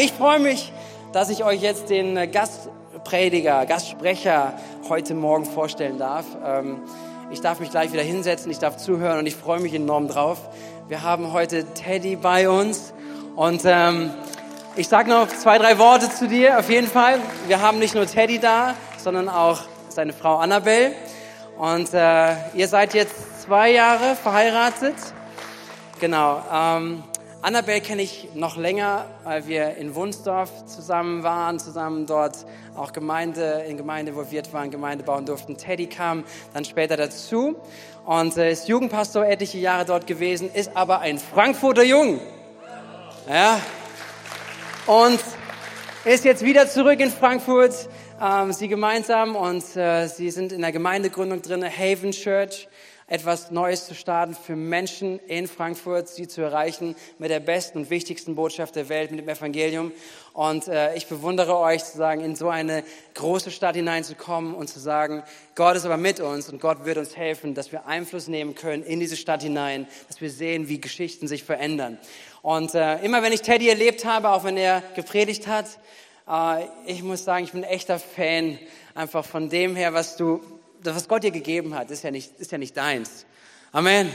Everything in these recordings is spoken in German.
ich freue mich, dass ich euch jetzt den Gastprediger, Gastsprecher heute Morgen vorstellen darf. Ähm, ich darf mich gleich wieder hinsetzen, ich darf zuhören und ich freue mich enorm drauf. Wir haben heute Teddy bei uns und ähm, ich sage noch zwei, drei Worte zu dir auf jeden Fall. Wir haben nicht nur Teddy da, sondern auch seine Frau Annabelle. Und äh, ihr seid jetzt zwei Jahre verheiratet. Genau. Ähm, Annabelle kenne ich noch länger, weil wir in Wunsdorf zusammen waren, zusammen dort auch Gemeinde, in Gemeinde involviert waren, Gemeinde bauen durften. Teddy kam dann später dazu und äh, ist Jugendpastor etliche Jahre dort gewesen, ist aber ein Frankfurter Jung. Ja. Und ist jetzt wieder zurück in Frankfurt, ähm, sie gemeinsam und äh, sie sind in der Gemeindegründung drin, Haven Church etwas Neues zu starten für Menschen in Frankfurt, sie zu erreichen mit der besten und wichtigsten Botschaft der Welt, mit dem Evangelium. Und äh, ich bewundere euch zu sagen, in so eine große Stadt hineinzukommen und zu sagen, Gott ist aber mit uns und Gott wird uns helfen, dass wir Einfluss nehmen können in diese Stadt hinein, dass wir sehen, wie Geschichten sich verändern. Und äh, immer wenn ich Teddy erlebt habe, auch wenn er gepredigt hat, äh, ich muss sagen, ich bin echter Fan einfach von dem her, was du das, was Gott dir gegeben hat, ist ja nicht, ist ja nicht deins. Amen.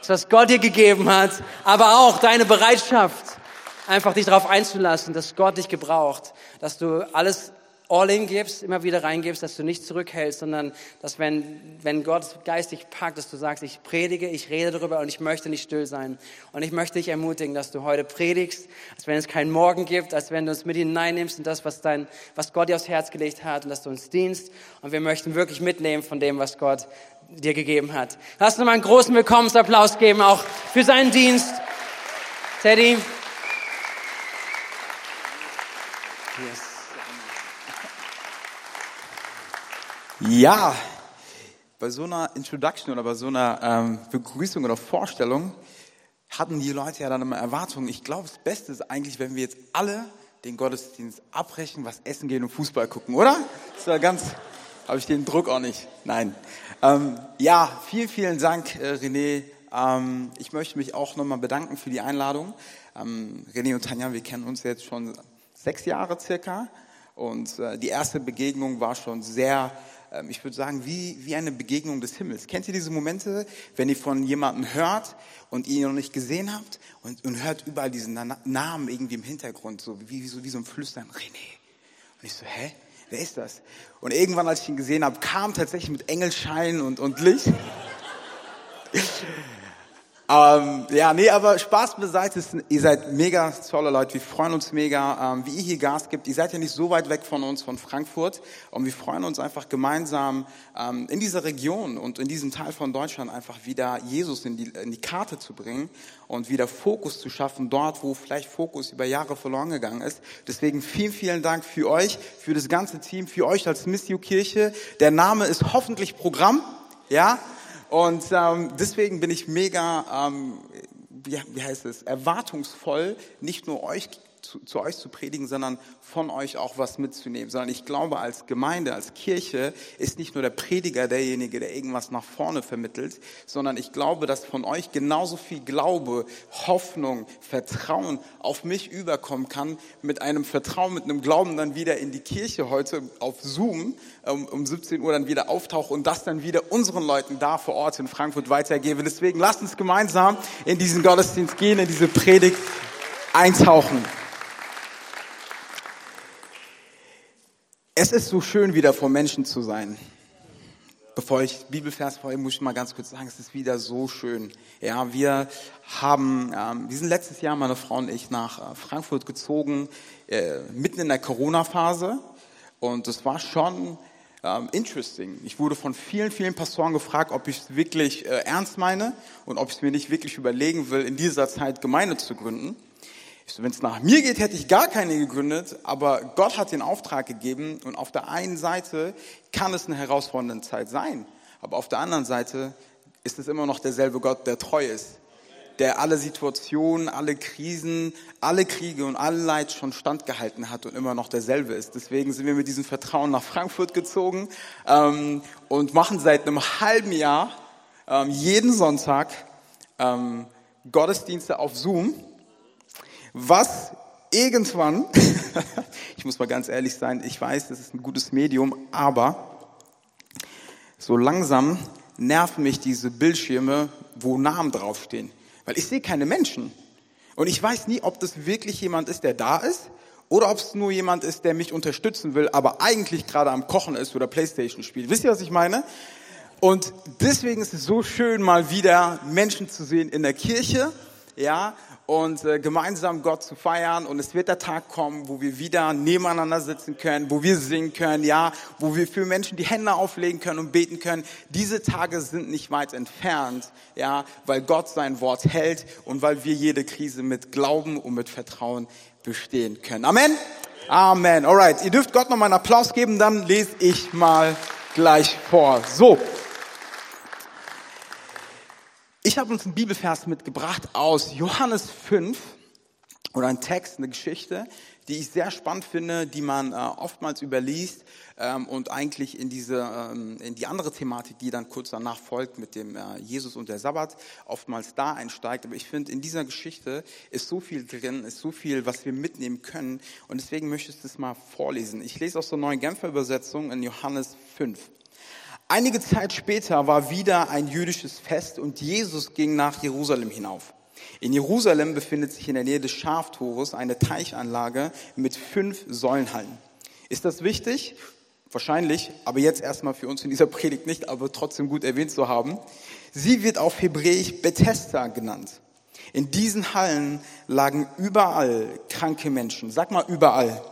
Das, was Gott dir gegeben hat, aber auch deine Bereitschaft, einfach dich darauf einzulassen, dass Gott dich gebraucht, dass du alles all in gibst, immer wieder reingibst, dass du nicht zurückhältst, sondern dass wenn, wenn Gott geistig packt, dass du sagst, ich predige, ich rede darüber und ich möchte nicht still sein. Und ich möchte dich ermutigen, dass du heute predigst, als wenn es keinen Morgen gibt, als wenn du uns mit hineinnimmst in das, was, dein, was Gott dir aufs Herz gelegt hat und dass du uns dienst. Und wir möchten wirklich mitnehmen von dem, was Gott dir gegeben hat. Lass uns mal einen großen Willkommensapplaus geben, auch für seinen Dienst. Teddy. Ja, bei so einer Introduction oder bei so einer ähm, Begrüßung oder Vorstellung hatten die Leute ja dann immer Erwartungen. Ich glaube, das Beste ist eigentlich, wenn wir jetzt alle den Gottesdienst abbrechen, was essen gehen und Fußball gucken, oder? Das war ganz, habe ich den Druck auch nicht. Nein. Ähm, ja, vielen, vielen Dank, äh, René. Ähm, ich möchte mich auch nochmal bedanken für die Einladung. Ähm, René und Tanja, wir kennen uns jetzt schon sechs Jahre circa. Und äh, die erste Begegnung war schon sehr ich würde sagen, wie, wie eine Begegnung des Himmels. Kennt ihr diese Momente, wenn ihr von jemandem hört und ihn noch nicht gesehen habt und, und hört überall diesen Namen irgendwie im Hintergrund, so wie, so wie so ein Flüstern, René. Und ich so, hä? Wer ist das? Und irgendwann, als ich ihn gesehen habe, kam tatsächlich mit Engelschein und, und Licht. Ähm, ja, nee, aber Spaß beiseite, ihr seid mega tolle Leute, wir freuen uns mega, ähm, wie ihr hier Gas gibt. Ihr seid ja nicht so weit weg von uns, von Frankfurt und wir freuen uns einfach gemeinsam ähm, in dieser Region und in diesem Teil von Deutschland einfach wieder Jesus in die, in die Karte zu bringen und wieder Fokus zu schaffen, dort, wo vielleicht Fokus über Jahre verloren gegangen ist. Deswegen vielen, vielen Dank für euch, für das ganze Team, für euch als Missio Kirche. Der Name ist hoffentlich Programm, ja, und ähm, deswegen bin ich mega, ähm, wie, wie heißt es, erwartungsvoll, nicht nur euch zu, zu euch zu predigen, sondern von euch auch was mitzunehmen. Sondern ich glaube, als Gemeinde, als Kirche ist nicht nur der Prediger derjenige, der irgendwas nach vorne vermittelt, sondern ich glaube, dass von euch genauso viel Glaube, Hoffnung, Vertrauen auf mich überkommen kann, mit einem Vertrauen, mit einem Glauben dann wieder in die Kirche heute auf Zoom um, um 17 Uhr dann wieder auftauche und das dann wieder unseren Leuten da vor Ort in Frankfurt weitergebe. Deswegen lasst uns gemeinsam in diesen Gottesdienst gehen, in diese Predigt eintauchen. Es ist so schön, wieder vor Menschen zu sein. Bevor ich Bibelvers vorher muss ich mal ganz kurz sagen, es ist wieder so schön. Ja, wir haben, ähm, wir sind letztes Jahr, meine Frau und ich, nach äh, Frankfurt gezogen, äh, mitten in der Corona-Phase. Und das war schon ähm, interesting. Ich wurde von vielen, vielen Pastoren gefragt, ob ich es wirklich äh, ernst meine und ob ich es mir nicht wirklich überlegen will, in dieser Zeit Gemeinde zu gründen. Wenn es nach mir geht, hätte ich gar keine gegründet, aber Gott hat den Auftrag gegeben und auf der einen Seite kann es eine herausfordernde Zeit sein, aber auf der anderen Seite ist es immer noch derselbe Gott, der treu ist, der alle Situationen, alle Krisen, alle Kriege und alle Leid schon standgehalten hat und immer noch derselbe ist. Deswegen sind wir mit diesem Vertrauen nach Frankfurt gezogen ähm, und machen seit einem halben Jahr ähm, jeden Sonntag ähm, Gottesdienste auf Zoom was irgendwann, ich muss mal ganz ehrlich sein, ich weiß, das ist ein gutes Medium, aber so langsam nerven mich diese Bildschirme, wo Namen draufstehen. Weil ich sehe keine Menschen. Und ich weiß nie, ob das wirklich jemand ist, der da ist, oder ob es nur jemand ist, der mich unterstützen will, aber eigentlich gerade am Kochen ist oder Playstation spielt. Wisst ihr, was ich meine? Und deswegen ist es so schön, mal wieder Menschen zu sehen in der Kirche, ja, und äh, gemeinsam Gott zu feiern. Und es wird der Tag kommen, wo wir wieder nebeneinander sitzen können, wo wir singen können, ja, wo wir für Menschen die Hände auflegen können und beten können. Diese Tage sind nicht weit entfernt, ja, weil Gott sein Wort hält und weil wir jede Krise mit Glauben und mit Vertrauen bestehen können. Amen. Amen. Alright, ihr dürft Gott noch mal einen Applaus geben, dann lese ich mal gleich vor. So. Ich habe uns einen Bibelvers mitgebracht aus Johannes 5 oder ein Text, eine Geschichte, die ich sehr spannend finde, die man äh, oftmals überliest ähm, und eigentlich in diese ähm, in die andere Thematik, die dann kurz danach folgt mit dem äh, Jesus und der Sabbat, oftmals da einsteigt. Aber ich finde, in dieser Geschichte ist so viel drin, ist so viel, was wir mitnehmen können. Und deswegen möchte ich das mal vorlesen. Ich lese aus der neuen Genfer Übersetzung in Johannes 5. Einige Zeit später war wieder ein jüdisches Fest und Jesus ging nach Jerusalem hinauf. In Jerusalem befindet sich in der Nähe des Schaftores eine Teichanlage mit fünf Säulenhallen. Ist das wichtig? Wahrscheinlich, aber jetzt erstmal für uns in dieser Predigt nicht, aber trotzdem gut erwähnt zu haben. Sie wird auf Hebräisch Bethesda genannt. In diesen Hallen lagen überall kranke Menschen. Sag mal überall.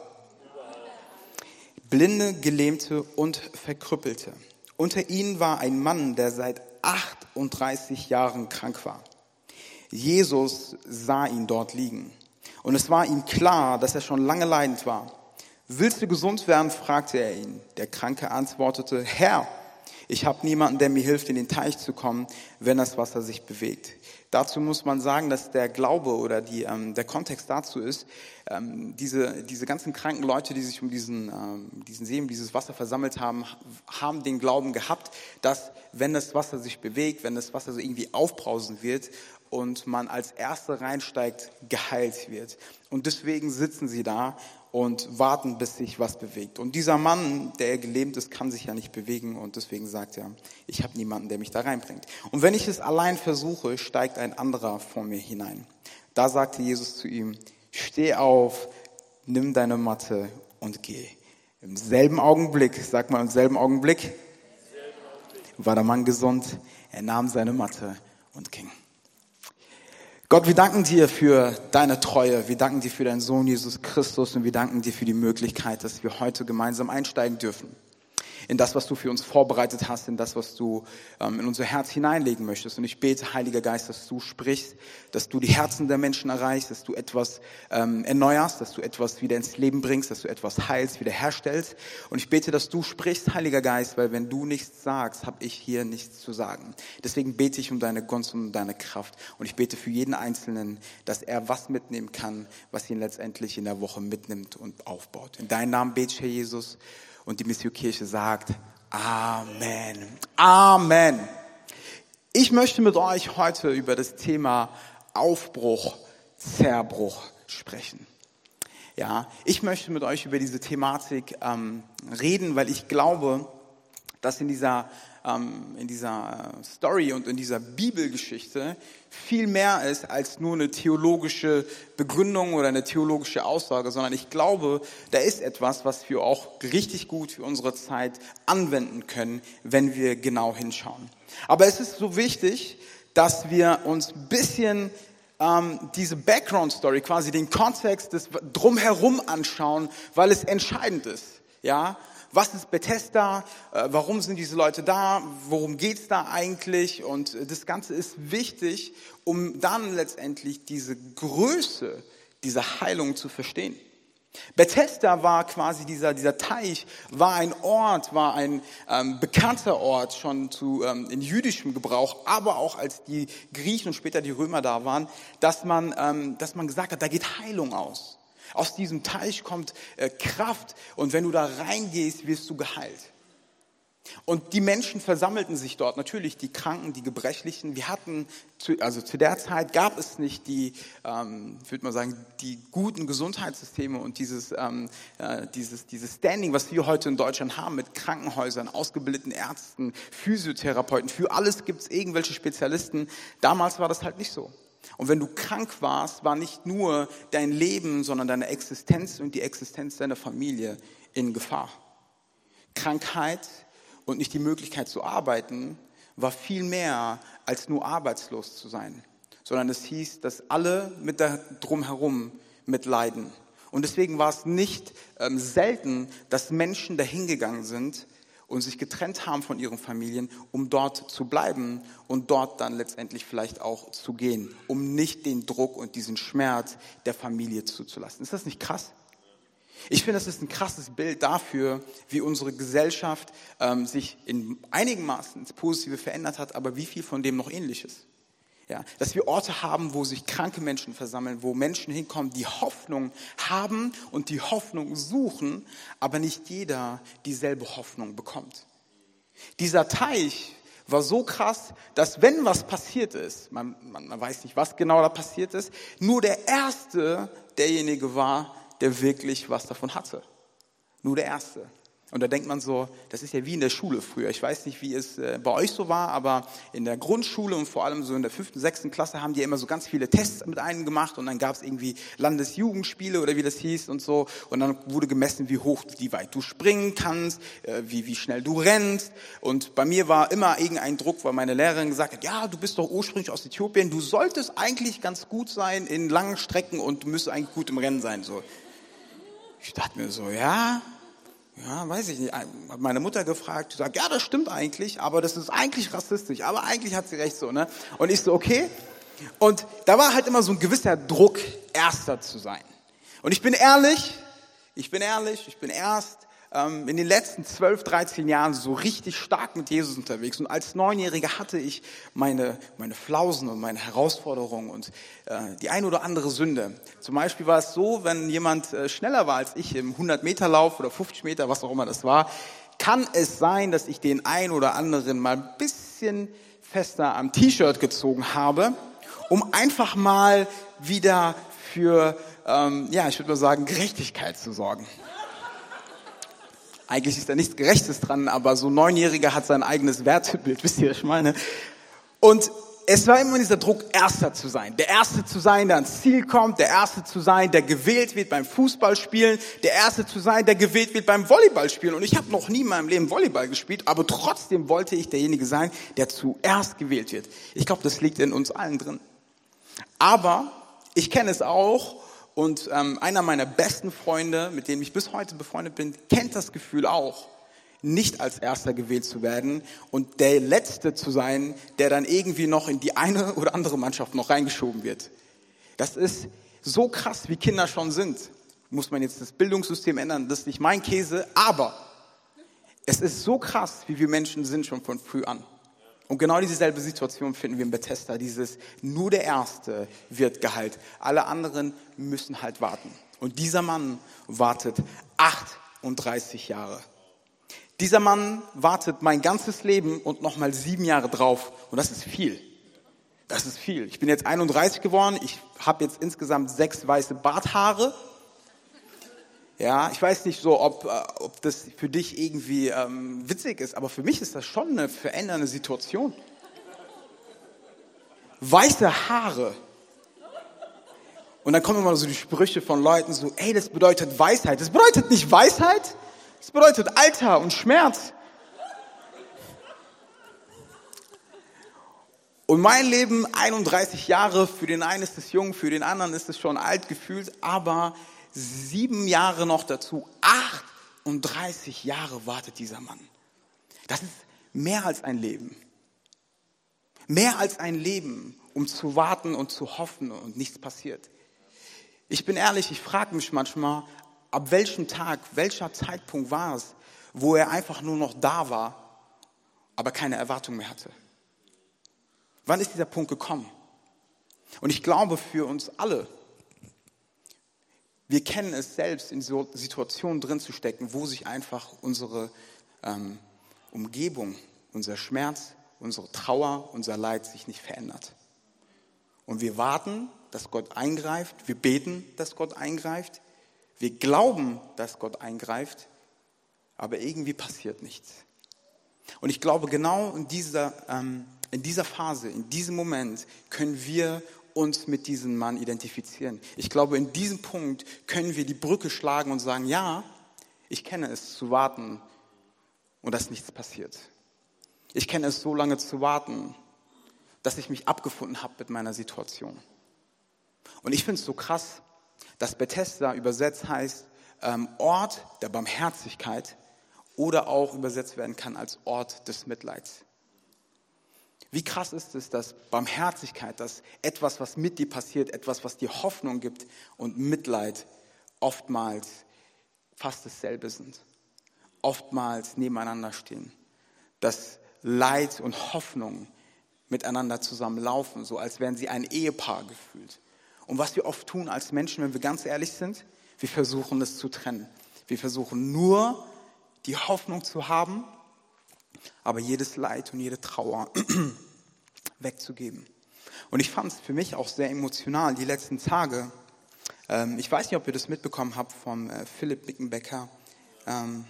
Blinde, Gelähmte und Verkrüppelte. Unter ihnen war ein Mann, der seit 38 Jahren krank war. Jesus sah ihn dort liegen. Und es war ihm klar, dass er schon lange leidend war. Willst du gesund werden? fragte er ihn. Der Kranke antwortete, Herr, ich habe niemanden, der mir hilft, in den Teich zu kommen, wenn das Wasser sich bewegt. Dazu muss man sagen, dass der Glaube oder die, ähm, der Kontext dazu ist, ähm, diese, diese ganzen kranken Leute, die sich um diesen, ähm, diesen See, um dieses Wasser versammelt haben, haben den Glauben gehabt, dass wenn das Wasser sich bewegt, wenn das Wasser so irgendwie aufbrausen wird und man als Erster reinsteigt, geheilt wird. Und deswegen sitzen sie da und warten, bis sich was bewegt. Und dieser Mann, der gelähmt ist, kann sich ja nicht bewegen und deswegen sagt er, ich habe niemanden, der mich da reinbringt. Und wenn ich es allein versuche, steigt ein anderer vor mir hinein. Da sagte Jesus zu ihm, steh auf, nimm deine Matte und geh. Im selben Augenblick, sag mal im selben Augenblick, war der Mann gesund, er nahm seine Matte und ging. Gott, wir danken dir für deine Treue. Wir danken dir für deinen Sohn Jesus Christus und wir danken dir für die Möglichkeit, dass wir heute gemeinsam einsteigen dürfen in das, was du für uns vorbereitet hast, in das, was du ähm, in unser Herz hineinlegen möchtest. Und ich bete, Heiliger Geist, dass du sprichst, dass du die Herzen der Menschen erreichst, dass du etwas ähm, erneuerst, dass du etwas wieder ins Leben bringst, dass du etwas heilst, wiederherstellst. Und ich bete, dass du sprichst, Heiliger Geist, weil wenn du nichts sagst, habe ich hier nichts zu sagen. Deswegen bete ich um deine Gunst und um deine Kraft. Und ich bete für jeden Einzelnen, dass er was mitnehmen kann, was ihn letztendlich in der Woche mitnimmt und aufbaut. In deinem Namen bete ich, Herr Jesus. Und die Missionkirche sagt Amen. Amen. Ich möchte mit euch heute über das Thema Aufbruch, Zerbruch sprechen. Ja, ich möchte mit euch über diese Thematik ähm, reden, weil ich glaube, dass in dieser ähm, in dieser äh, Story und in dieser Bibelgeschichte viel mehr ist als nur eine theologische Begründung oder eine theologische Aussage, sondern ich glaube, da ist etwas, was wir auch richtig gut für unsere Zeit anwenden können, wenn wir genau hinschauen. Aber es ist so wichtig, dass wir uns ein bisschen ähm, diese Background Story, quasi den Kontext des Drumherum anschauen, weil es entscheidend ist. Ja, was ist Bethesda, äh, warum sind diese Leute da, worum geht's da eigentlich und das Ganze ist wichtig, um dann letztendlich diese Größe dieser Heilung zu verstehen. Bethesda war quasi dieser, dieser Teich, war ein Ort, war ein ähm, bekannter Ort schon zu, ähm, in jüdischem Gebrauch, aber auch als die Griechen und später die Römer da waren, dass man, ähm, dass man gesagt hat, da geht Heilung aus. Aus diesem Teich kommt äh, Kraft und wenn du da reingehst, wirst du geheilt. Und die Menschen versammelten sich dort, natürlich die Kranken, die Gebrechlichen. Wir hatten, zu, also zu der Zeit gab es nicht die, ähm, würde mal sagen, die guten Gesundheitssysteme und dieses, ähm, äh, dieses, dieses Standing, was wir heute in Deutschland haben mit Krankenhäusern, ausgebildeten Ärzten, Physiotherapeuten. Für alles gibt es irgendwelche Spezialisten. Damals war das halt nicht so. Und wenn du krank warst, war nicht nur dein Leben, sondern deine Existenz und die Existenz deiner Familie in Gefahr. Krankheit und nicht die Möglichkeit zu arbeiten, war viel mehr als nur arbeitslos zu sein, sondern es hieß, dass alle mit da drumherum mitleiden. Und deswegen war es nicht ähm, selten, dass Menschen dahingegangen sind und sich getrennt haben von ihren Familien, um dort zu bleiben und dort dann letztendlich vielleicht auch zu gehen, um nicht den Druck und diesen Schmerz der Familie zuzulassen. Ist das nicht krass? Ich finde, das ist ein krasses Bild dafür, wie unsere Gesellschaft ähm, sich in einigen Maßen ins Positive verändert hat, aber wie viel von dem noch ähnlich ist. Ja, dass wir Orte haben, wo sich kranke Menschen versammeln, wo Menschen hinkommen, die Hoffnung haben und die Hoffnung suchen, aber nicht jeder dieselbe Hoffnung bekommt. Dieser Teich war so krass, dass wenn was passiert ist, man, man, man weiß nicht, was genau da passiert ist, nur der Erste derjenige war, der wirklich was davon hatte. Nur der Erste. Und da denkt man so, das ist ja wie in der Schule früher. Ich weiß nicht, wie es äh, bei euch so war, aber in der Grundschule und vor allem so in der fünften, sechsten Klasse haben die immer so ganz viele Tests mit einem gemacht und dann gab es irgendwie Landesjugendspiele oder wie das hieß und so. Und dann wurde gemessen, wie hoch, wie weit du springen kannst, äh, wie, wie schnell du rennst. Und bei mir war immer irgendein Druck, weil meine Lehrerin gesagt hat, ja, du bist doch ursprünglich aus Äthiopien, du solltest eigentlich ganz gut sein in langen Strecken und du müsstest eigentlich gut im Rennen sein. So. Ich dachte mir so, ja, ja, weiß ich nicht. Hat meine Mutter gefragt, die sagt, ja, das stimmt eigentlich, aber das ist eigentlich rassistisch, aber eigentlich hat sie recht so, ne? Und ich so, okay. Und da war halt immer so ein gewisser Druck, Erster zu sein. Und ich bin ehrlich, ich bin ehrlich, ich bin erst ähm, in den letzten 12, 13 Jahren so richtig stark mit Jesus unterwegs. Und als Neunjähriger hatte ich meine, meine Flausen und meine Herausforderungen und äh, die ein oder andere Sünde. Zum Beispiel war es so, wenn jemand äh, schneller war als ich im 100-Meter-Lauf oder 50 Meter, was auch immer das war, kann es sein, dass ich den ein oder anderen mal ein bisschen fester am T-Shirt gezogen habe, um einfach mal wieder für, ähm, ja, ich würde mal sagen, Gerechtigkeit zu sorgen. Eigentlich ist da nichts Gerechtes dran, aber so ein Neunjähriger hat sein eigenes Wertebild, wisst ihr, was ich meine? Und es war immer dieser Druck, Erster zu sein. Der Erste zu sein, der ans Ziel kommt, der Erste zu sein, der gewählt wird beim Fußballspielen, der Erste zu sein, der gewählt wird beim Volleyballspielen. Und ich habe noch nie in meinem Leben Volleyball gespielt, aber trotzdem wollte ich derjenige sein, der zuerst gewählt wird. Ich glaube, das liegt in uns allen drin. Aber ich kenne es auch und ähm, einer meiner besten Freunde, mit dem ich bis heute befreundet bin, kennt das Gefühl auch, nicht als Erster gewählt zu werden und der Letzte zu sein, der dann irgendwie noch in die eine oder andere Mannschaft noch reingeschoben wird. Das ist so krass, wie Kinder schon sind. Muss man jetzt das Bildungssystem ändern, das ist nicht mein Käse, aber es ist so krass, wie wir Menschen sind schon von früh an. Und genau dieselbe Situation finden wir in Bethesda. Dieses, nur der Erste wird geheilt. Alle anderen müssen halt warten. Und dieser Mann wartet 38 Jahre. Dieser Mann wartet mein ganzes Leben und nochmal sieben Jahre drauf. Und das ist viel. Das ist viel. Ich bin jetzt 31 geworden. Ich habe jetzt insgesamt sechs weiße Barthaare. Ja, ich weiß nicht so, ob, äh, ob das für dich irgendwie ähm, witzig ist, aber für mich ist das schon eine verändernde Situation. Weiße Haare. Und dann kommen immer so die Sprüche von Leuten so, ey, das bedeutet Weisheit. Das bedeutet nicht Weisheit, das bedeutet Alter und Schmerz. Und mein Leben, 31 Jahre, für den einen ist es jung, für den anderen ist es schon alt gefühlt, aber sieben Jahre noch dazu, 38 Jahre wartet dieser Mann. Das ist mehr als ein Leben. Mehr als ein Leben, um zu warten und zu hoffen und nichts passiert. Ich bin ehrlich, ich frage mich manchmal, ab welchem Tag, welcher Zeitpunkt war es, wo er einfach nur noch da war, aber keine Erwartung mehr hatte. Wann ist dieser Punkt gekommen? Und ich glaube für uns alle, wir kennen es selbst, in so Situationen drin zu stecken, wo sich einfach unsere, ähm, Umgebung, unser Schmerz, unsere Trauer, unser Leid sich nicht verändert. Und wir warten, dass Gott eingreift, wir beten, dass Gott eingreift, wir glauben, dass Gott eingreift, aber irgendwie passiert nichts. Und ich glaube, genau in dieser, ähm, in dieser Phase, in diesem Moment können wir uns mit diesem Mann identifizieren. Ich glaube, in diesem Punkt können wir die Brücke schlagen und sagen, ja, ich kenne es zu warten und dass nichts passiert. Ich kenne es so lange zu warten, dass ich mich abgefunden habe mit meiner Situation. Und ich finde es so krass, dass Bethesda übersetzt heißt ähm, Ort der Barmherzigkeit oder auch übersetzt werden kann als Ort des Mitleids. Wie krass ist es, dass Barmherzigkeit, dass etwas, was mit dir passiert, etwas, was dir Hoffnung gibt und Mitleid oftmals fast dasselbe sind, oftmals nebeneinander stehen, dass Leid und Hoffnung miteinander zusammenlaufen, so als wären sie ein Ehepaar gefühlt. Und was wir oft tun als Menschen, wenn wir ganz ehrlich sind, wir versuchen es zu trennen. Wir versuchen nur die Hoffnung zu haben, aber jedes Leid und jede Trauer wegzugeben. Und ich fand es für mich auch sehr emotional die letzten Tage. Ähm, ich weiß nicht, ob ihr das mitbekommen habt von äh, Philipp Bickenbecker. Ähm,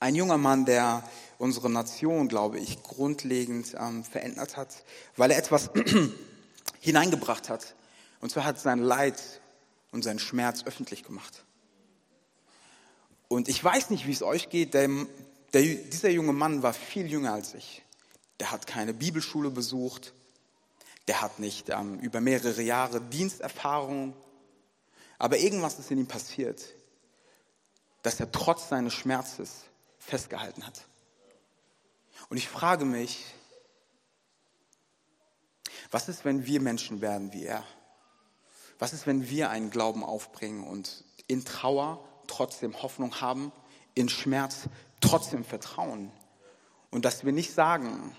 ein junger Mann, der unsere Nation, glaube ich, grundlegend ähm, verändert hat, weil er etwas hineingebracht hat. Und zwar hat sein Leid und sein Schmerz öffentlich gemacht. Und ich weiß nicht, wie es euch geht, der, der, dieser junge Mann war viel jünger als ich. Der hat keine Bibelschule besucht, der hat nicht ähm, über mehrere Jahre Diensterfahrung, aber irgendwas ist in ihm passiert, dass er trotz seines Schmerzes festgehalten hat. Und ich frage mich, was ist, wenn wir Menschen werden wie er? Was ist, wenn wir einen Glauben aufbringen und in Trauer trotzdem Hoffnung haben, in Schmerz trotzdem Vertrauen? Und dass wir nicht sagen,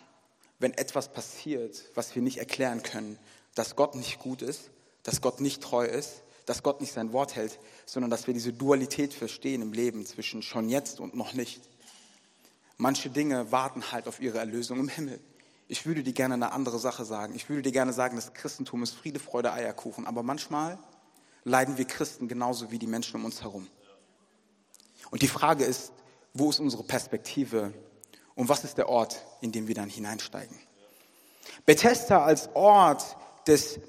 wenn etwas passiert, was wir nicht erklären können, dass Gott nicht gut ist, dass Gott nicht treu ist, dass Gott nicht sein Wort hält, sondern dass wir diese Dualität verstehen im Leben zwischen schon jetzt und noch nicht. Manche Dinge warten halt auf ihre Erlösung im Himmel. Ich würde dir gerne eine andere Sache sagen. Ich würde dir gerne sagen, das Christentum ist Friede, Freude, Eierkuchen. Aber manchmal leiden wir Christen genauso wie die Menschen um uns herum. Und die Frage ist, wo ist unsere Perspektive und was ist der Ort, in den wir dann hineinsteigen? Bethesda als Ort des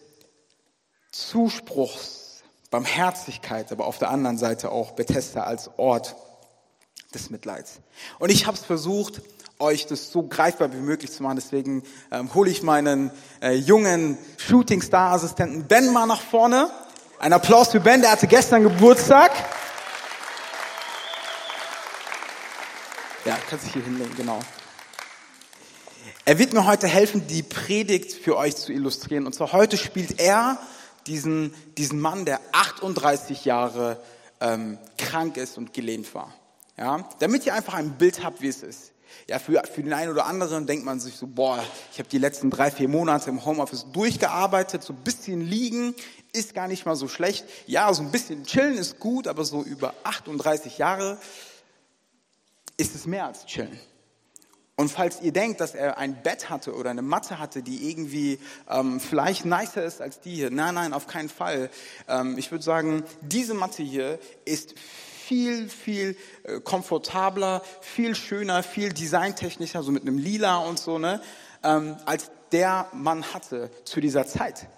Zuspruchs, Barmherzigkeit, aber auf der anderen Seite auch Bethesda als Ort des Mitleids. Und ich habe es versucht, euch das so greifbar wie möglich zu machen. Deswegen ähm, hole ich meinen äh, jungen Shooting-Star-Assistenten Ben mal nach vorne. Ein Applaus für Ben, der hatte gestern Geburtstag. Ja, kannst dich hier hinlegen, genau. Er wird mir heute helfen, die Predigt für euch zu illustrieren. Und zwar heute spielt er diesen, diesen Mann, der 38 Jahre ähm, krank ist und gelähmt war. Ja, damit ihr einfach ein Bild habt, wie es ist. Ja, für, für den einen oder anderen denkt man sich so, boah, ich habe die letzten drei, vier Monate im Homeoffice durchgearbeitet, so ein bisschen liegen ist gar nicht mal so schlecht. Ja, so ein bisschen chillen ist gut, aber so über 38 Jahre ist es mehr als chillen. Und falls ihr denkt, dass er ein Bett hatte oder eine Matte hatte, die irgendwie ähm, vielleicht nicer ist als die hier, nein, nein, auf keinen Fall. Ähm, ich würde sagen, diese Matte hier ist viel, viel äh, komfortabler, viel schöner, viel designtechnischer, so mit einem Lila und so, ne, ähm, als der Mann hatte zu dieser Zeit.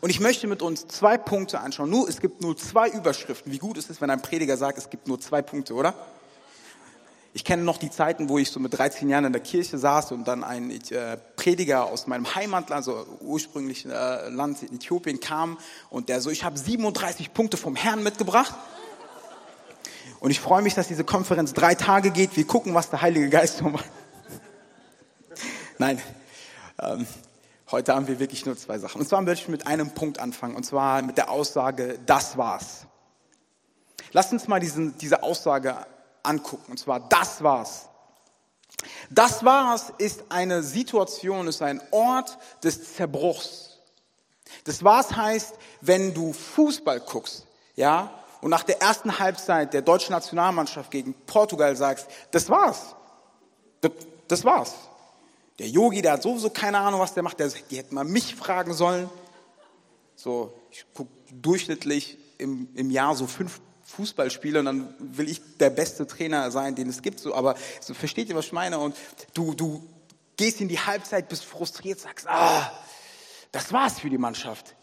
Und ich möchte mit uns zwei Punkte anschauen. Nur, es gibt nur zwei Überschriften. Wie gut ist es, wenn ein Prediger sagt, es gibt nur zwei Punkte, oder? Ich kenne noch die Zeiten, wo ich so mit 13 Jahren in der Kirche saß und dann ein äh, Prediger aus meinem Heimatland, also ursprünglich äh, Land Äthiopien kam und der so, ich habe 37 Punkte vom Herrn mitgebracht. Und ich freue mich, dass diese Konferenz drei Tage geht. Wir gucken, was der Heilige Geist macht. Nein, ähm, heute haben wir wirklich nur zwei Sachen. Und zwar möchte ich mit einem Punkt anfangen, und zwar mit der Aussage, das war's. Lasst uns mal diesen, diese Aussage angucken. Und zwar, das war's. Das war's ist eine Situation, ist ein Ort des Zerbruchs. Das war's heißt, wenn du Fußball guckst, ja, und nach der ersten Halbzeit der deutschen Nationalmannschaft gegen Portugal sagst, das war's. Das, das war's. Der Yogi, der hat sowieso keine Ahnung, was der macht. Der, die hätten mal mich fragen sollen. So, ich gucke durchschnittlich im, im Jahr so fünf Fußballspiele und dann will ich der beste Trainer sein, den es gibt. So, aber so, versteht ihr, was ich meine? Und du, du gehst in die Halbzeit, bist frustriert, sagst, ah, das war's für die Mannschaft.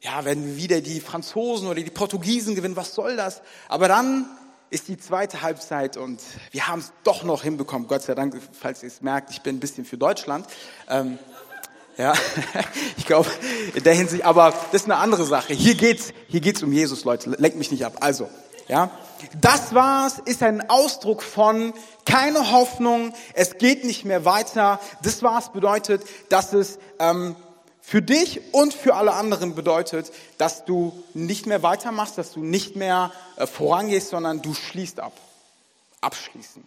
Ja, wenn wieder die Franzosen oder die Portugiesen gewinnen, was soll das? Aber dann ist die zweite Halbzeit und wir haben es doch noch hinbekommen. Gott sei Dank, falls ihr es merkt, ich bin ein bisschen für Deutschland. Ähm, ja, ich glaube, in der Hinsicht, aber das ist eine andere Sache. Hier geht's, hier geht's um Jesus, Leute. Lenkt mich nicht ab. Also, ja. Das war's, ist ein Ausdruck von keine Hoffnung, es geht nicht mehr weiter. Das war's bedeutet, dass es ähm, für dich und für alle anderen bedeutet, dass du nicht mehr weitermachst, dass du nicht mehr äh, vorangehst, sondern du schließt ab. Abschließen.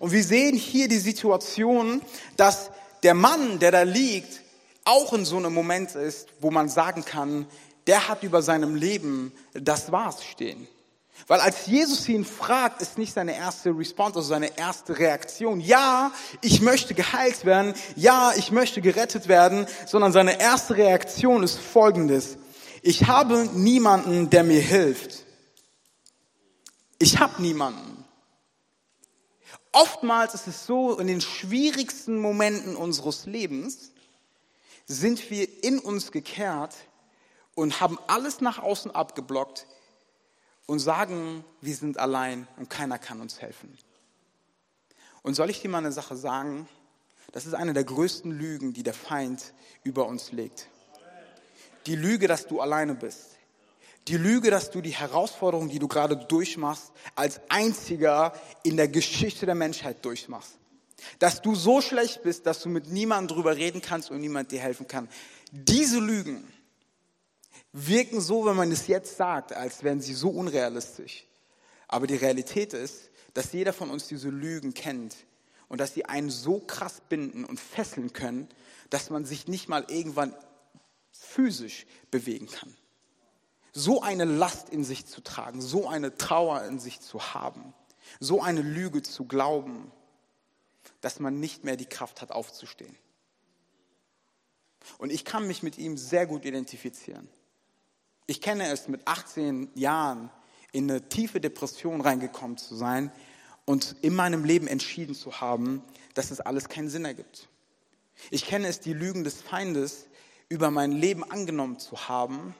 Und wir sehen hier die Situation, dass der Mann, der da liegt, auch in so einem Moment ist, wo man sagen kann, der hat über seinem Leben das war's stehen. Weil als Jesus ihn fragt, ist nicht seine erste Response, also seine erste Reaktion, ja, ich möchte geheilt werden, ja, ich möchte gerettet werden, sondern seine erste Reaktion ist folgendes. Ich habe niemanden, der mir hilft. Ich habe niemanden. Oftmals ist es so, in den schwierigsten Momenten unseres Lebens sind wir in uns gekehrt und haben alles nach außen abgeblockt und sagen, wir sind allein und keiner kann uns helfen. Und soll ich dir mal eine Sache sagen? Das ist eine der größten Lügen, die der Feind über uns legt. Die Lüge, dass du alleine bist. Die Lüge, dass du die Herausforderung, die du gerade durchmachst, als einziger in der Geschichte der Menschheit durchmachst. Dass du so schlecht bist, dass du mit niemandem drüber reden kannst und niemand dir helfen kann. Diese Lügen wirken so, wenn man es jetzt sagt, als wären sie so unrealistisch. Aber die Realität ist, dass jeder von uns diese Lügen kennt und dass sie einen so krass binden und fesseln können, dass man sich nicht mal irgendwann physisch bewegen kann so eine Last in sich zu tragen, so eine Trauer in sich zu haben, so eine Lüge zu glauben, dass man nicht mehr die Kraft hat, aufzustehen. Und ich kann mich mit ihm sehr gut identifizieren. Ich kenne es, mit 18 Jahren in eine tiefe Depression reingekommen zu sein und in meinem Leben entschieden zu haben, dass es alles keinen Sinn ergibt. Ich kenne es, die Lügen des Feindes über mein Leben angenommen zu haben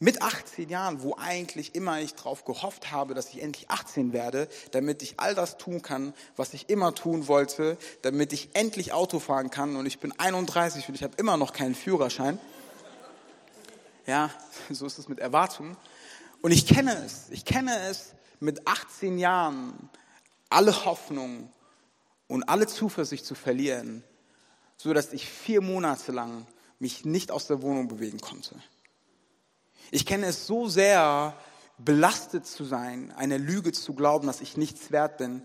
mit 18 Jahren, wo eigentlich immer ich darauf gehofft habe, dass ich endlich 18 werde, damit ich all das tun kann, was ich immer tun wollte, damit ich endlich Auto fahren kann und ich bin 31 und ich habe immer noch keinen Führerschein. Ja, so ist es mit Erwartungen. Und ich kenne es, ich kenne es mit 18 Jahren, alle Hoffnung und alle Zuversicht zu verlieren, so dass ich vier Monate lang mich nicht aus der Wohnung bewegen konnte. Ich kenne es so sehr, belastet zu sein, eine Lüge zu glauben, dass ich nichts wert bin,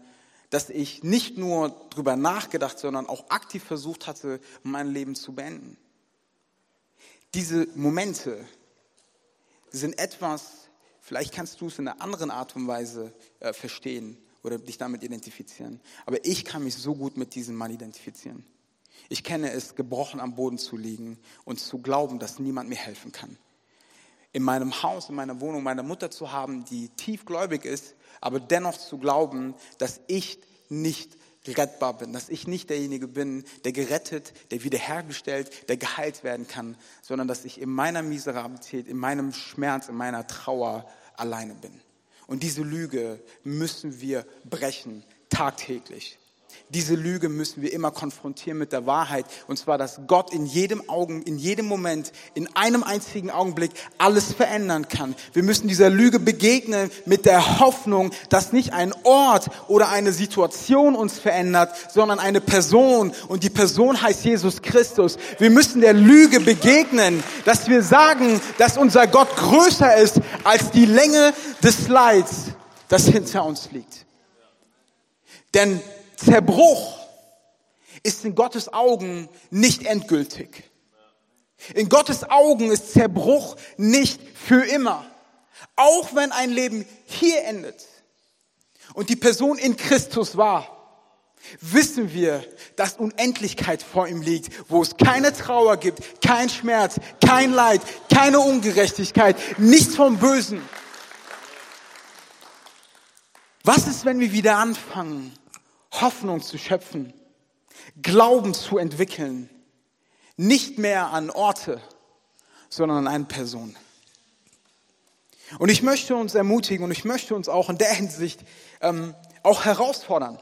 dass ich nicht nur drüber nachgedacht, sondern auch aktiv versucht hatte, mein Leben zu beenden. Diese Momente sind etwas, vielleicht kannst du es in einer anderen Art und Weise äh, verstehen oder dich damit identifizieren. Aber ich kann mich so gut mit diesem Mann identifizieren. Ich kenne es, gebrochen am Boden zu liegen und zu glauben, dass niemand mir helfen kann in meinem Haus, in meiner Wohnung meine Mutter zu haben, die tiefgläubig ist, aber dennoch zu glauben, dass ich nicht rettbar bin, dass ich nicht derjenige bin, der gerettet, der wiederhergestellt, der geheilt werden kann, sondern dass ich in meiner Miserabilität, in meinem Schmerz, in meiner Trauer alleine bin. Und diese Lüge müssen wir brechen, tagtäglich. Diese Lüge müssen wir immer konfrontieren mit der Wahrheit. Und zwar, dass Gott in jedem Augen, in jedem Moment, in einem einzigen Augenblick alles verändern kann. Wir müssen dieser Lüge begegnen mit der Hoffnung, dass nicht ein Ort oder eine Situation uns verändert, sondern eine Person. Und die Person heißt Jesus Christus. Wir müssen der Lüge begegnen, dass wir sagen, dass unser Gott größer ist als die Länge des Leids, das hinter uns liegt. Denn Zerbruch ist in Gottes Augen nicht endgültig. In Gottes Augen ist Zerbruch nicht für immer. Auch wenn ein Leben hier endet und die Person in Christus war, wissen wir, dass Unendlichkeit vor ihm liegt, wo es keine Trauer gibt, kein Schmerz, kein Leid, keine Ungerechtigkeit, nichts vom Bösen. Was ist, wenn wir wieder anfangen, Hoffnung zu schöpfen, Glauben zu entwickeln, nicht mehr an Orte, sondern an eine Person? Und ich möchte uns ermutigen und ich möchte uns auch in der Hinsicht ähm, auch herausfordern.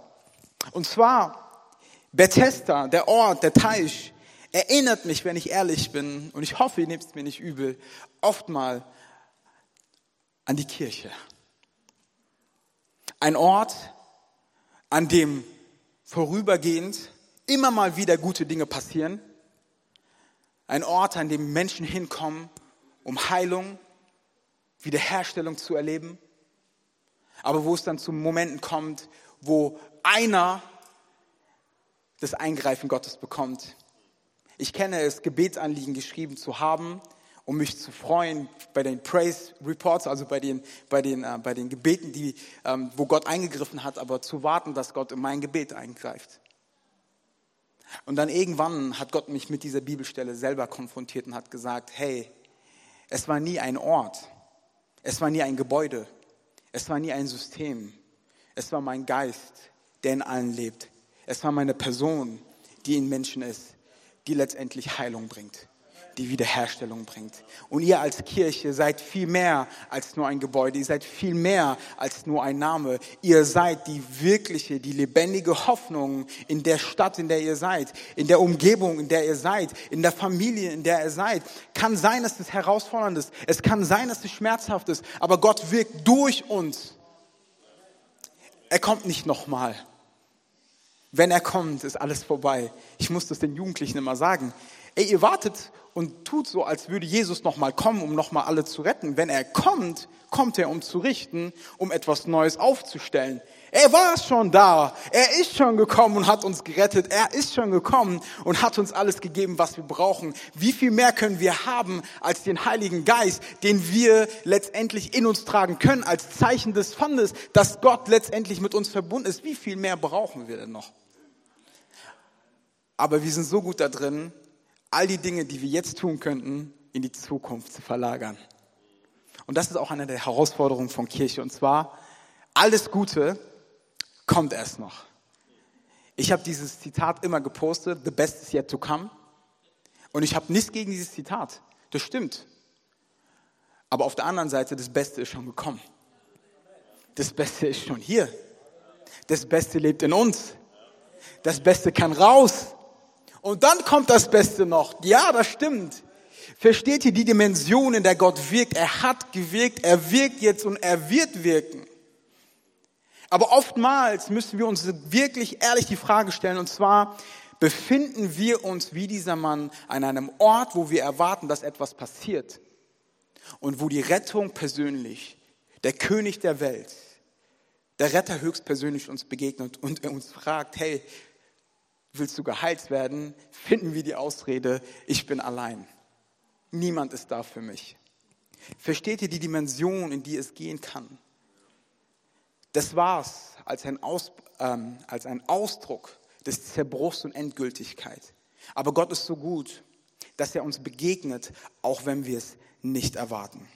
Und zwar Bethesda, der Ort, der Teich, erinnert mich, wenn ich ehrlich bin, und ich hoffe, ihr nehmt es mir nicht übel, oft mal an die Kirche. Ein Ort, an dem vorübergehend immer mal wieder gute Dinge passieren. Ein Ort, an dem Menschen hinkommen, um Heilung, Wiederherstellung zu erleben. Aber wo es dann zu Momenten kommt, wo einer das Eingreifen Gottes bekommt. Ich kenne es, Gebetsanliegen geschrieben zu haben, um mich zu freuen bei den Praise Reports, also bei den, bei den, äh, bei den Gebeten, die, ähm, wo Gott eingegriffen hat, aber zu warten, dass Gott in mein Gebet eingreift. Und dann irgendwann hat Gott mich mit dieser Bibelstelle selber konfrontiert und hat gesagt, hey, es war nie ein Ort, es war nie ein Gebäude, es war nie ein System, es war mein Geist, der in allen lebt. Es war meine Person, die in Menschen ist, die letztendlich Heilung bringt, die Wiederherstellung bringt. Und ihr als Kirche seid viel mehr als nur ein Gebäude, ihr seid viel mehr als nur ein Name. Ihr seid die wirkliche, die lebendige Hoffnung in der Stadt, in der ihr seid, in der Umgebung, in der ihr seid, in der Familie, in der ihr seid. Kann sein, dass es herausfordernd ist, es kann sein, dass es schmerzhaft ist, aber Gott wirkt durch uns. Er kommt nicht nochmal. Wenn er kommt, ist alles vorbei. Ich muss das den Jugendlichen immer sagen. Ey, ihr wartet und tut so, als würde Jesus nochmal kommen, um nochmal alle zu retten. Wenn er kommt, kommt er, um zu richten, um etwas Neues aufzustellen. Er war schon da. Er ist schon gekommen und hat uns gerettet. Er ist schon gekommen und hat uns alles gegeben, was wir brauchen. Wie viel mehr können wir haben als den Heiligen Geist, den wir letztendlich in uns tragen können, als Zeichen des Fundes, dass Gott letztendlich mit uns verbunden ist? Wie viel mehr brauchen wir denn noch? Aber wir sind so gut da drin, all die Dinge, die wir jetzt tun könnten, in die Zukunft zu verlagern. Und das ist auch eine der Herausforderungen von Kirche. Und zwar, alles Gute kommt erst noch. Ich habe dieses Zitat immer gepostet, the best is yet to come. Und ich habe nichts gegen dieses Zitat. Das stimmt. Aber auf der anderen Seite, das Beste ist schon gekommen. Das Beste ist schon hier. Das Beste lebt in uns. Das Beste kann raus. Und dann kommt das Beste noch. Ja, das stimmt. Versteht ihr die Dimension, in der Gott wirkt? Er hat gewirkt, er wirkt jetzt und er wird wirken. Aber oftmals müssen wir uns wirklich ehrlich die Frage stellen, und zwar, befinden wir uns wie dieser Mann an einem Ort, wo wir erwarten, dass etwas passiert und wo die Rettung persönlich, der König der Welt, der Retter höchstpersönlich uns begegnet und er uns fragt, hey, Willst du geheilt werden? Finden wir die Ausrede, ich bin allein. Niemand ist da für mich. Versteht ihr die Dimension, in die es gehen kann? Das war's als ein, Aus, ähm, als ein Ausdruck des Zerbruchs und Endgültigkeit. Aber Gott ist so gut, dass er uns begegnet, auch wenn wir es nicht erwarten.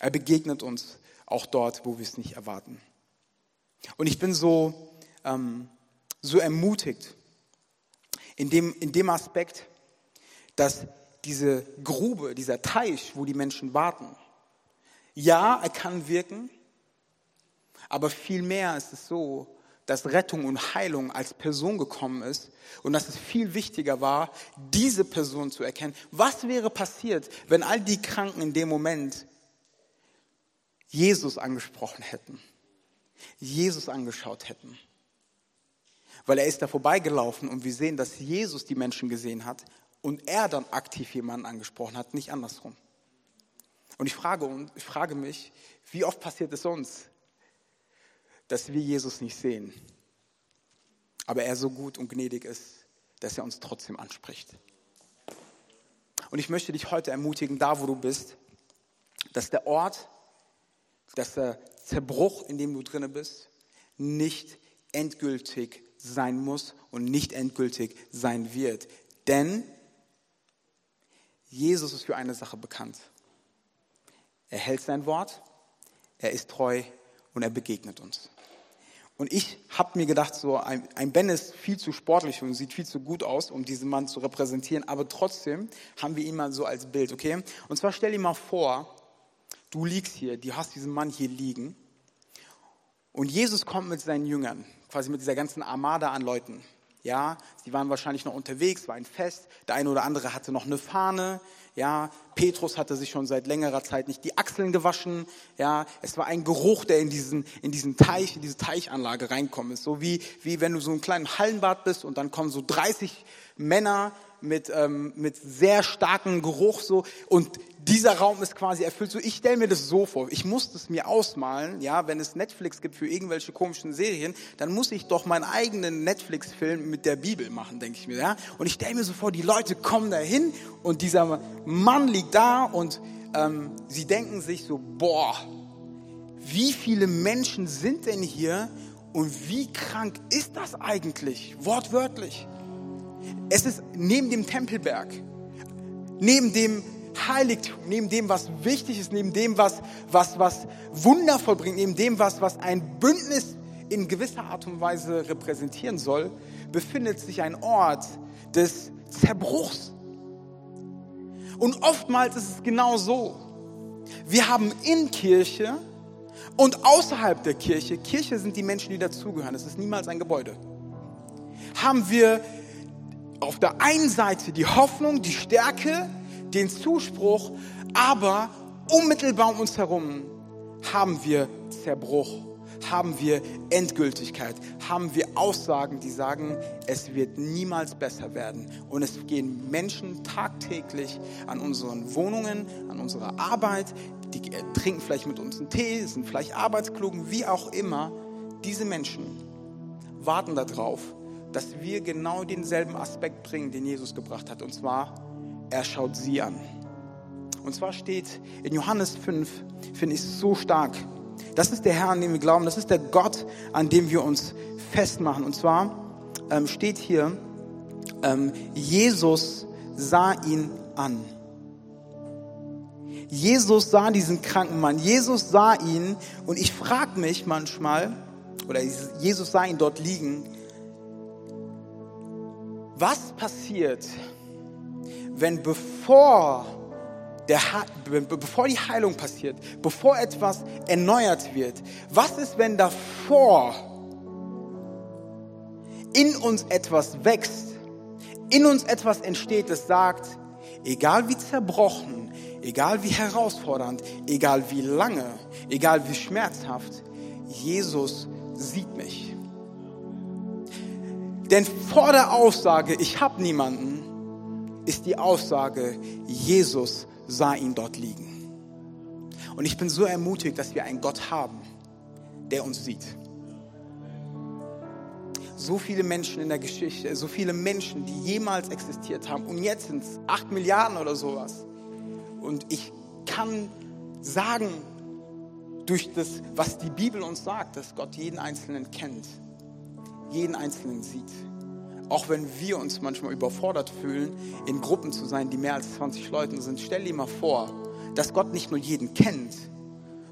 Er begegnet uns auch dort, wo wir es nicht erwarten. Und ich bin so ähm, so ermutigt in dem, in dem Aspekt, dass diese Grube, dieser Teich, wo die Menschen warten, ja, er kann wirken, aber vielmehr ist es so, dass Rettung und Heilung als Person gekommen ist und dass es viel wichtiger war, diese Person zu erkennen. Was wäre passiert, wenn all die Kranken in dem Moment Jesus angesprochen hätten, Jesus angeschaut hätten? Weil er ist da vorbeigelaufen und wir sehen, dass Jesus die Menschen gesehen hat und er dann aktiv jemanden angesprochen hat, nicht andersrum. Und ich frage, ich frage mich, wie oft passiert es uns, dass wir Jesus nicht sehen, aber er so gut und gnädig ist, dass er uns trotzdem anspricht. Und ich möchte dich heute ermutigen, da wo du bist, dass der Ort, dass der Zerbruch, in dem du drinne bist, nicht endgültig sein muss und nicht endgültig sein wird. Denn Jesus ist für eine Sache bekannt. Er hält sein Wort, er ist treu und er begegnet uns. Und ich habe mir gedacht, so ein, ein Ben ist viel zu sportlich und sieht viel zu gut aus, um diesen Mann zu repräsentieren, aber trotzdem haben wir ihn mal so als Bild, okay? Und zwar stell dir mal vor, du liegst hier, du hast diesen Mann hier liegen und Jesus kommt mit seinen Jüngern, quasi mit dieser ganzen Armada an Leuten. Ja, sie waren wahrscheinlich noch unterwegs, war ein Fest. Der eine oder andere hatte noch eine Fahne. Ja, Petrus hatte sich schon seit längerer Zeit nicht die Achseln gewaschen. Ja, es war ein Geruch, der in diesen, in diesen Teich, in diese Teichanlage reinkommt. So wie, wie wenn du so ein kleinen Hallenbad bist und dann kommen so 30 Männer mit, ähm, mit sehr starkem Geruch so und dieser Raum ist quasi erfüllt. So, ich stelle mir das so vor. Ich muss das mir ausmalen. Ja, wenn es Netflix gibt für irgendwelche komischen Serien, dann muss ich doch meinen eigenen Netflix-Film mit der Bibel machen, denke ich mir. Ja, und ich stelle mir so vor, die Leute kommen dahin und dieser Mann liegt da und ähm, sie denken sich so, boah, wie viele Menschen sind denn hier und wie krank ist das eigentlich? Wortwörtlich. Es ist neben dem Tempelberg, neben dem Heiligtum, neben dem, was wichtig ist, neben dem, was, was, was wundervoll bringt, neben dem, was, was ein Bündnis in gewisser Art und Weise repräsentieren soll, befindet sich ein Ort des Zerbruchs. Und oftmals ist es genau so. Wir haben in Kirche und außerhalb der Kirche, Kirche sind die Menschen, die dazugehören, es ist niemals ein Gebäude, haben wir auf der einen Seite die Hoffnung, die Stärke, den Zuspruch, aber unmittelbar um uns herum haben wir Zerbruch, haben wir Endgültigkeit, haben wir Aussagen, die sagen, es wird niemals besser werden. Und es gehen Menschen tagtäglich an unseren Wohnungen, an unserer Arbeit, die trinken vielleicht mit uns einen Tee, sind vielleicht Arbeitsklugen, wie auch immer. Diese Menschen warten darauf, dass wir genau denselben Aspekt bringen, den Jesus gebracht hat. Und zwar, er schaut sie an. Und zwar steht in Johannes 5, finde ich so stark. Das ist der Herr, an dem wir glauben. Das ist der Gott, an dem wir uns festmachen. Und zwar ähm, steht hier, ähm, Jesus sah ihn an. Jesus sah diesen kranken Mann. Jesus sah ihn und ich frage mich manchmal, oder Jesus sah ihn dort liegen, was passiert, wenn bevor, der, bevor die Heilung passiert, bevor etwas erneuert wird, was ist, wenn davor in uns etwas wächst, in uns etwas entsteht, das sagt, egal wie zerbrochen, egal wie herausfordernd, egal wie lange, egal wie schmerzhaft, Jesus sieht mich. Denn vor der Aussage, ich habe niemanden, ist die Aussage, Jesus sah ihn dort liegen. Und ich bin so ermutigt, dass wir einen Gott haben, der uns sieht. So viele Menschen in der Geschichte, so viele Menschen, die jemals existiert haben. Und jetzt sind es acht Milliarden oder sowas. Und ich kann sagen, durch das, was die Bibel uns sagt, dass Gott jeden Einzelnen kennt jeden Einzelnen sieht. Auch wenn wir uns manchmal überfordert fühlen, in Gruppen zu sein, die mehr als 20 Leute sind. Stell dir mal vor, dass Gott nicht nur jeden kennt,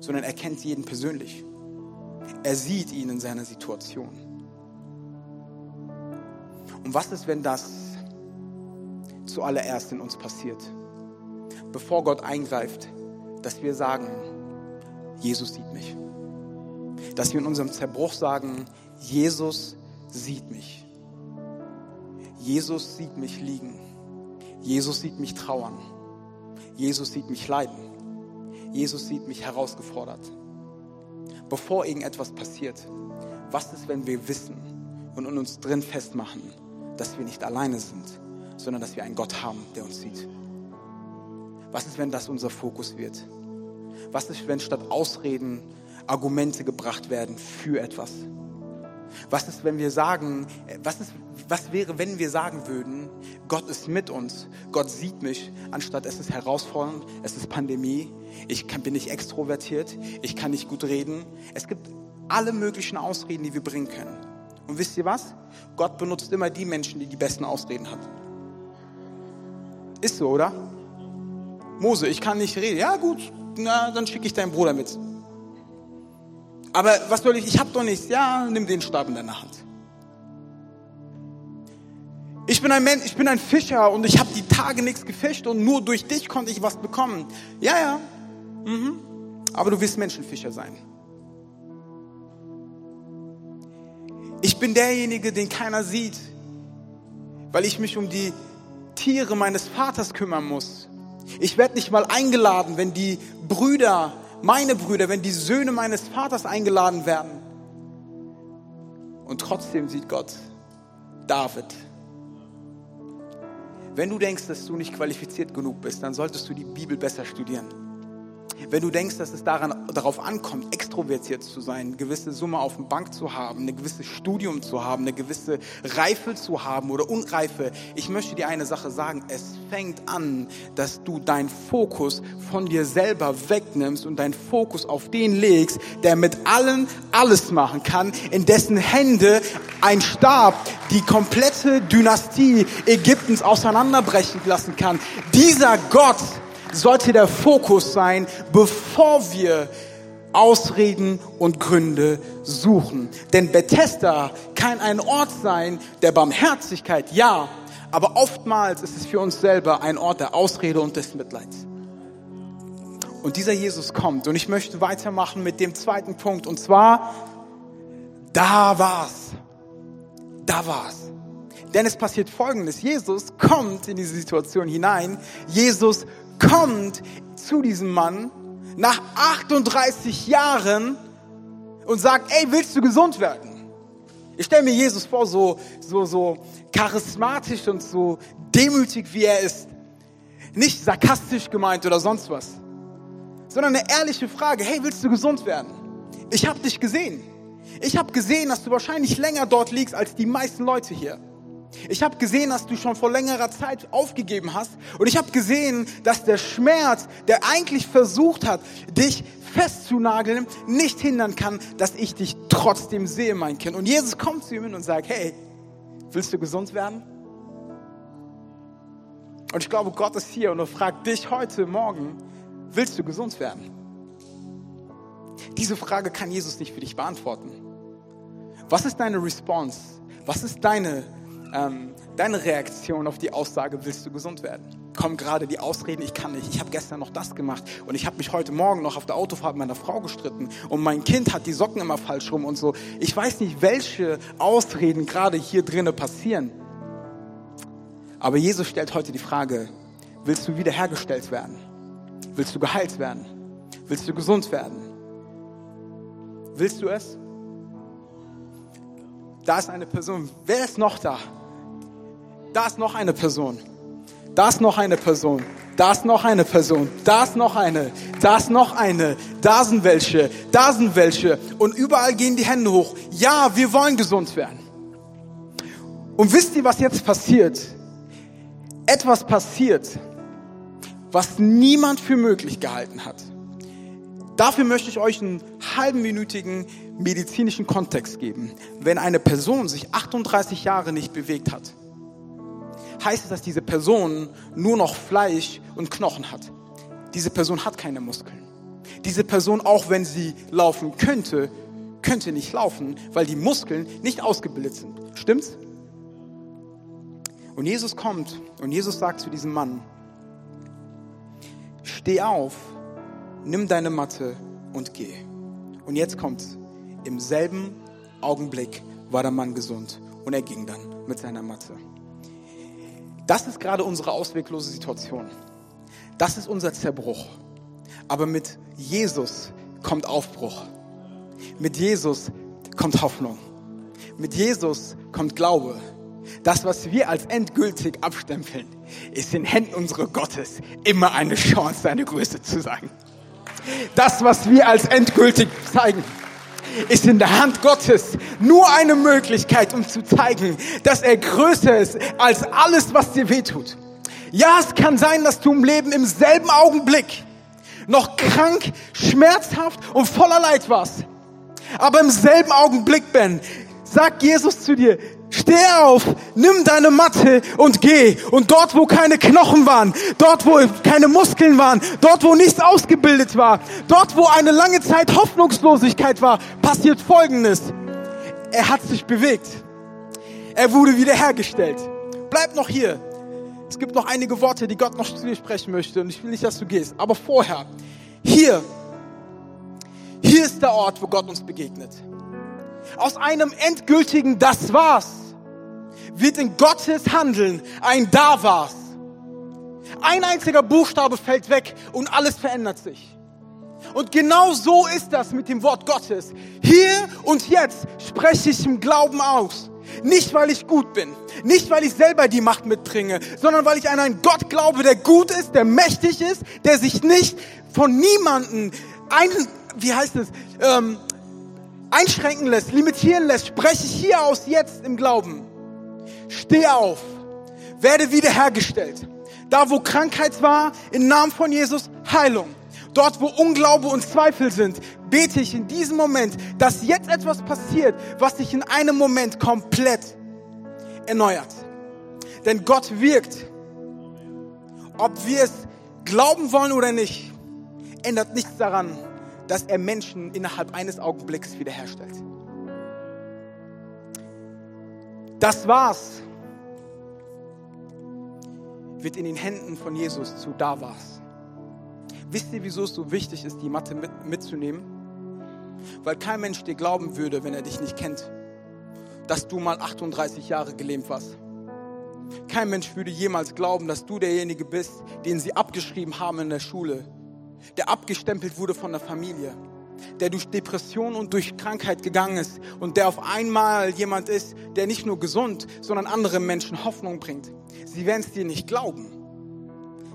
sondern er kennt jeden persönlich. Er sieht ihn in seiner Situation. Und was ist, wenn das zuallererst in uns passiert? Bevor Gott eingreift, dass wir sagen, Jesus sieht mich. Dass wir in unserem Zerbruch sagen, Jesus sieht mich. Jesus sieht mich liegen. Jesus sieht mich trauern. Jesus sieht mich leiden. Jesus sieht mich herausgefordert. Bevor irgendetwas passiert, was ist, wenn wir wissen und uns drin festmachen, dass wir nicht alleine sind, sondern dass wir einen Gott haben, der uns sieht? Was ist, wenn das unser Fokus wird? Was ist, wenn statt Ausreden Argumente gebracht werden für etwas? Was ist, wenn wir sagen, was, ist, was wäre, wenn wir sagen würden, Gott ist mit uns, Gott sieht mich, anstatt es ist herausfordernd, es ist Pandemie, ich kann, bin nicht extrovertiert, ich kann nicht gut reden. Es gibt alle möglichen Ausreden, die wir bringen können. Und wisst ihr was? Gott benutzt immer die Menschen, die die besten Ausreden haben. Ist so, oder? Mose, ich kann nicht reden. Ja gut, na, dann schicke ich deinen Bruder mit. Aber was soll ich? Ich habe doch nichts. Ja, nimm den Stab in deine Hand. Ich bin ein Mensch, ich bin ein Fischer und ich habe die Tage nichts gefischt und nur durch dich konnte ich was bekommen. Ja, ja. Mhm. Aber du wirst Menschenfischer sein. Ich bin derjenige, den keiner sieht, weil ich mich um die Tiere meines Vaters kümmern muss. Ich werde nicht mal eingeladen, wenn die Brüder, meine Brüder, wenn die Söhne meines Vaters eingeladen werden. Und trotzdem sieht Gott David. Wenn du denkst, dass du nicht qualifiziert genug bist, dann solltest du die Bibel besser studieren. Wenn du denkst, dass es daran, darauf ankommt, extrovertiert zu sein, eine gewisse Summe auf dem Bank zu haben, ein gewisses Studium zu haben, eine gewisse Reife zu haben oder Unreife, ich möchte dir eine Sache sagen. Es fängt an, dass du deinen Fokus von dir selber wegnimmst und deinen Fokus auf den legst, der mit allen alles machen kann, in dessen Hände ein Stab die komplette Dynastie Ägyptens auseinanderbrechen lassen kann. Dieser Gott, sollte der Fokus sein, bevor wir Ausreden und Gründe suchen. Denn Bethesda kann ein Ort sein der Barmherzigkeit, ja, aber oftmals ist es für uns selber ein Ort der Ausrede und des Mitleids. Und dieser Jesus kommt und ich möchte weitermachen mit dem zweiten Punkt und zwar, da war's. Da war's. Denn es passiert Folgendes. Jesus kommt in diese Situation hinein. Jesus kommt zu diesem Mann nach 38 Jahren und sagt, ey, willst du gesund werden? Ich stelle mir Jesus vor, so, so, so charismatisch und so demütig, wie er ist. Nicht sarkastisch gemeint oder sonst was, sondern eine ehrliche Frage, hey, willst du gesund werden? Ich habe dich gesehen. Ich habe gesehen, dass du wahrscheinlich länger dort liegst als die meisten Leute hier. Ich habe gesehen, dass du schon vor längerer Zeit aufgegeben hast. Und ich habe gesehen, dass der Schmerz, der eigentlich versucht hat, dich festzunageln, nicht hindern kann, dass ich dich trotzdem sehe, mein Kind. Und Jesus kommt zu ihm hin und sagt, hey, willst du gesund werden? Und ich glaube, Gott ist hier und er fragt dich heute Morgen, willst du gesund werden? Diese Frage kann Jesus nicht für dich beantworten. Was ist deine Response? Was ist deine ähm, deine Reaktion auf die Aussage, willst du gesund werden? Kommen gerade die Ausreden, ich kann nicht, ich habe gestern noch das gemacht und ich habe mich heute Morgen noch auf der Autofahrt mit meiner Frau gestritten und mein Kind hat die Socken immer falsch rum und so. Ich weiß nicht, welche Ausreden gerade hier drinnen passieren. Aber Jesus stellt heute die Frage, willst du wiederhergestellt werden? Willst du geheilt werden? Willst du gesund werden? Willst du es? Da ist eine Person. Wer ist noch da? Da ist noch eine Person. Da ist noch eine Person. Da ist noch eine Person. Da ist noch eine. Da ist noch eine. Da sind welche. Da sind welche. Und überall gehen die Hände hoch. Ja, wir wollen gesund werden. Und wisst ihr, was jetzt passiert? Etwas passiert, was niemand für möglich gehalten hat. Dafür möchte ich euch einen halbenminütigen medizinischen Kontext geben. Wenn eine Person sich 38 Jahre nicht bewegt hat, heißt es, dass diese Person nur noch Fleisch und Knochen hat. Diese Person hat keine Muskeln. Diese Person, auch wenn sie laufen könnte, könnte nicht laufen, weil die Muskeln nicht ausgebildet sind. Stimmt's? Und Jesus kommt und Jesus sagt zu diesem Mann, steh auf, nimm deine Matte und geh. Und jetzt kommt's. Im selben Augenblick war der Mann gesund und er ging dann mit seiner Matte. Das ist gerade unsere ausweglose Situation. Das ist unser Zerbruch. Aber mit Jesus kommt Aufbruch. Mit Jesus kommt Hoffnung. Mit Jesus kommt Glaube. Das, was wir als endgültig abstempeln, ist in Händen unseres Gottes immer eine Chance, seine Größe zu sagen. Das, was wir als endgültig zeigen, ist in der Hand Gottes nur eine Möglichkeit, um zu zeigen, dass er größer ist als alles, was dir wehtut. Ja, es kann sein, dass du im Leben im selben Augenblick noch krank, schmerzhaft und voller Leid warst. Aber im selben Augenblick, Ben, sagt Jesus zu dir, steh auf, nimm deine Matte und geh. Und dort, wo keine Knochen waren, dort, wo keine Muskeln waren, dort, wo nichts ausgebildet war, dort, wo eine lange Zeit Hoffnungslosigkeit war, passiert Folgendes. Er hat sich bewegt. Er wurde wiederhergestellt. Bleib noch hier. Es gibt noch einige Worte, die Gott noch zu dir sprechen möchte. Und ich will nicht, dass du gehst. Aber vorher, hier, hier ist der Ort, wo Gott uns begegnet. Aus einem endgültigen Das war's wird in Gottes Handeln ein Da war's. Ein einziger Buchstabe fällt weg und alles verändert sich. Und genau so ist das mit dem Wort Gottes. Hier und jetzt spreche ich im Glauben aus. Nicht, weil ich gut bin, nicht, weil ich selber die Macht mitbringe, sondern weil ich an einen Gott glaube, der gut ist, der mächtig ist, der sich nicht von niemanden ein, wie heißt es, ähm, einschränken lässt, limitieren lässt, spreche ich hier aus jetzt im Glauben. Steh auf, werde wiederhergestellt. Da, wo Krankheit war, im Namen von Jesus, Heilung. Dort, wo Unglaube und Zweifel sind, bete ich in diesem Moment, dass jetzt etwas passiert, was sich in einem Moment komplett erneuert. Denn Gott wirkt. Ob wir es glauben wollen oder nicht, ändert nichts daran, dass er Menschen innerhalb eines Augenblicks wiederherstellt. Das war's. Wird in den Händen von Jesus zu da war's. Wisst ihr, wieso es so wichtig ist, die Matte mit, mitzunehmen? Weil kein Mensch dir glauben würde, wenn er dich nicht kennt, dass du mal 38 Jahre gelähmt warst. Kein Mensch würde jemals glauben, dass du derjenige bist, den sie abgeschrieben haben in der Schule, der abgestempelt wurde von der Familie, der durch Depression und durch Krankheit gegangen ist und der auf einmal jemand ist, der nicht nur gesund, sondern anderen Menschen Hoffnung bringt. Sie werden es dir nicht glauben.